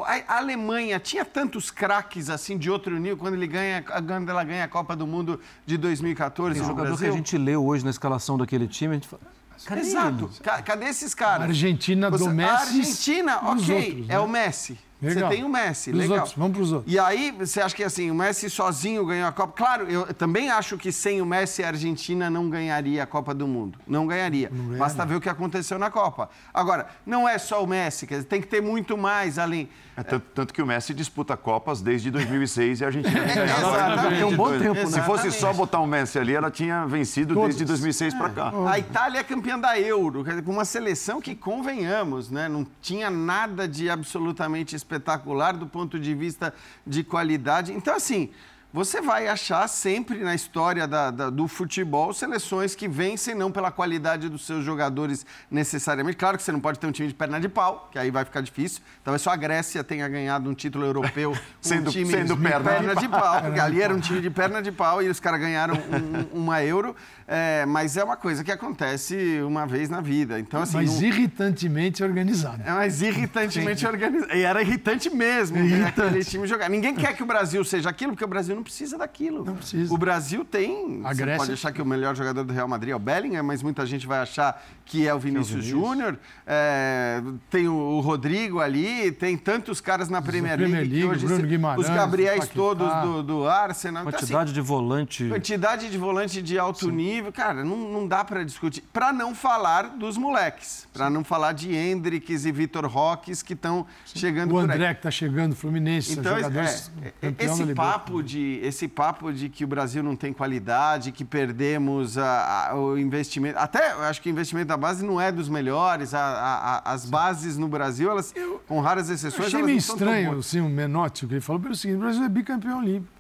A Alemanha tinha tantos craques assim de outro nível quando, ele ganha, quando ela ganha a Copa do Mundo de 2014 Tem no jogador Brasil? que a gente leu hoje na escalação daquele time, a gente fala, Cadê Exato. Cadê esses caras? A Argentina Você, do Messi. A Argentina, ok, outros, né? é o Messi. Legal. Você tem o Messi, Pros legal. Outros, vamos para os outros. E aí, você acha que assim, o Messi sozinho ganhou a Copa? Claro, eu também acho que sem o Messi a Argentina não ganharia a Copa do Mundo. Não ganharia. Não Basta ver o que aconteceu na Copa. Agora, não é só o Messi, quer dizer, tem que ter muito mais além. É, tanto, tanto, que o Messi disputa Copas desde 2006 e a Argentina [laughs] é, ganhava Tem um bom tempo, né? Se fosse só botar o Messi ali, ela tinha vencido Todos. desde 2006 para cá. A Itália é campeã da Euro, com uma seleção que, convenhamos, né, não tinha nada de absolutamente espetacular do ponto de vista de qualidade. Então, assim, você vai achar sempre na história da, da, do futebol seleções que vencem não pela qualidade dos seus jogadores necessariamente. Claro que você não pode ter um time de perna de pau, que aí vai ficar difícil. Talvez só a Grécia tenha ganhado um título europeu com [laughs] sendo, um time sendo de perna, perna de, de pau, porque ali era um time de perna de pau e os caras ganharam um, [laughs] uma euro. É, mas é uma coisa que acontece uma vez na vida. Então, assim, mas irritantemente organizado. É, mas irritantemente organizado. E era irritante mesmo irritante. aquele time jogar. Ninguém quer que o Brasil seja aquilo, porque o Brasil não precisa daquilo. Não precisa. O Brasil tem. A você Grécia... pode achar que o melhor jogador do Real Madrid é o Bellingham, mas muita gente vai achar que é o Vinícius, Vinícius. Júnior. É, tem o Rodrigo ali, tem tantos caras na Premier League. Premier League hoje, Bruno Guimarães, os Gabriéis todos do, do Arsenal. Quantidade então, assim, de volante. Quantidade de volante de alto Sim. nível. Cara, não, não dá para discutir. Para não falar dos moleques. Para não falar de Hendricks e Vitor Roques que estão chegando o por aí. O André que está chegando, Fluminense, então, jogadores é, esse papo de esse papo de que o Brasil não tem qualidade, que perdemos a, a, o investimento. Até acho que o investimento da base não é dos melhores. A, as bases no Brasil, elas, eu, com raras exceções, eu achei meio estranho assim, o Menotti, o que ele falou, pelo seguinte: o Brasil é bicampeão olímpico.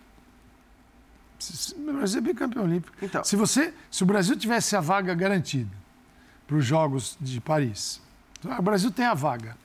O Brasil é bicampeão olímpico. Então, se, você, se o Brasil tivesse a vaga garantida para os Jogos de Paris, o Brasil tem a vaga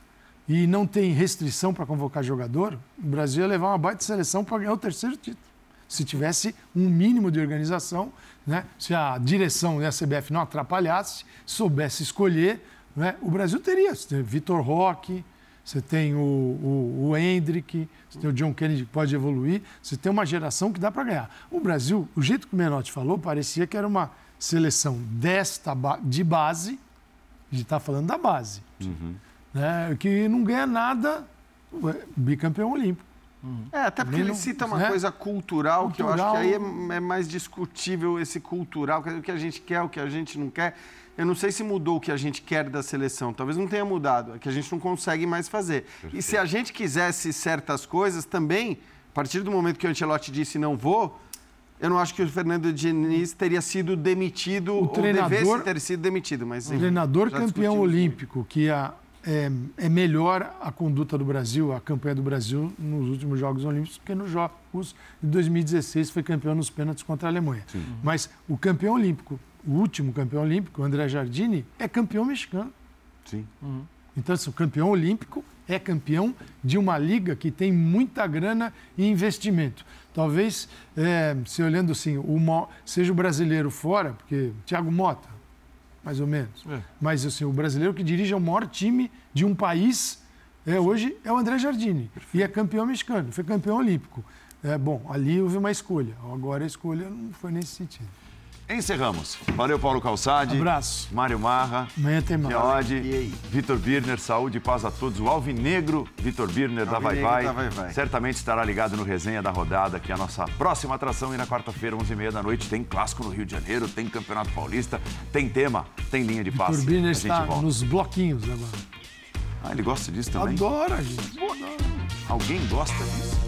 e não tem restrição para convocar jogador, o Brasil ia levar uma baita seleção para ganhar o terceiro título. Se tivesse um mínimo de organização, né? se a direção e a CBF não atrapalhasse, soubesse escolher, né? o Brasil teria. Você tem Vitor Roque, você tem o, o, o Hendrick, você tem o John Kennedy que pode evoluir, você tem uma geração que dá para ganhar. O Brasil, o jeito que o Menotti falou, parecia que era uma seleção desta de base, a gente está falando da base, uhum. né? que não ganha nada, bicampeão olímpico. É, até porque ele cita uma né? coisa cultural, que eu acho Cultural. que aí é, é mais discutível esse cultural, o que a gente quer, o que a gente não quer. Eu não sei se mudou o que a gente quer da seleção, talvez não tenha mudado, é que a gente não consegue mais fazer. E se a gente quisesse certas coisas também, a partir do momento que o Ancelotti disse não vou, eu não acho que o Fernando Diniz teria sido demitido ou treinador- devesse ter sido demitido. Mas, O treinador campeão olímpico, que a- é, é melhor a conduta do Brasil, a campanha do Brasil nos últimos Jogos Olímpicos, porque nos Jogos de 2016 foi campeão nos pênaltis contra a Alemanha. Mas o campeão olímpico, o último campeão olímpico, o André Jardini, é campeão mexicano. Sim. Então, assim, o campeão olímpico é campeão de uma liga que tem muita grana e investimento. Talvez, é, se olhando assim, o seja o brasileiro fora, porque Thiago Mota, mais ou menos. É. Mas assim, o brasileiro que dirige o maior time de um país é, hoje é o André Jardini. E é campeão mexicano, foi campeão olímpico. É, bom, ali houve uma escolha. Agora a escolha não foi nesse sentido. Encerramos. Valeu, Paulo Calçade. Abraço. Mário Marra. Amanhã tem mais. Geode, E aí? Vitor Birner, saúde e paz a todos. O Alvinegro, Vitor Birner da Vai Vai. da Vai Vai. Certamente estará ligado no Resenha da Rodada, que é a nossa próxima atração. E na quarta-feira, 11h30 da noite, tem clássico no Rio de Janeiro, tem Campeonato Paulista, tem tema, tem linha de passe. Turbina a gente está volta. nos bloquinhos agora. Ah, ele gosta disso também? Adora, gente. Adora. Alguém gosta disso?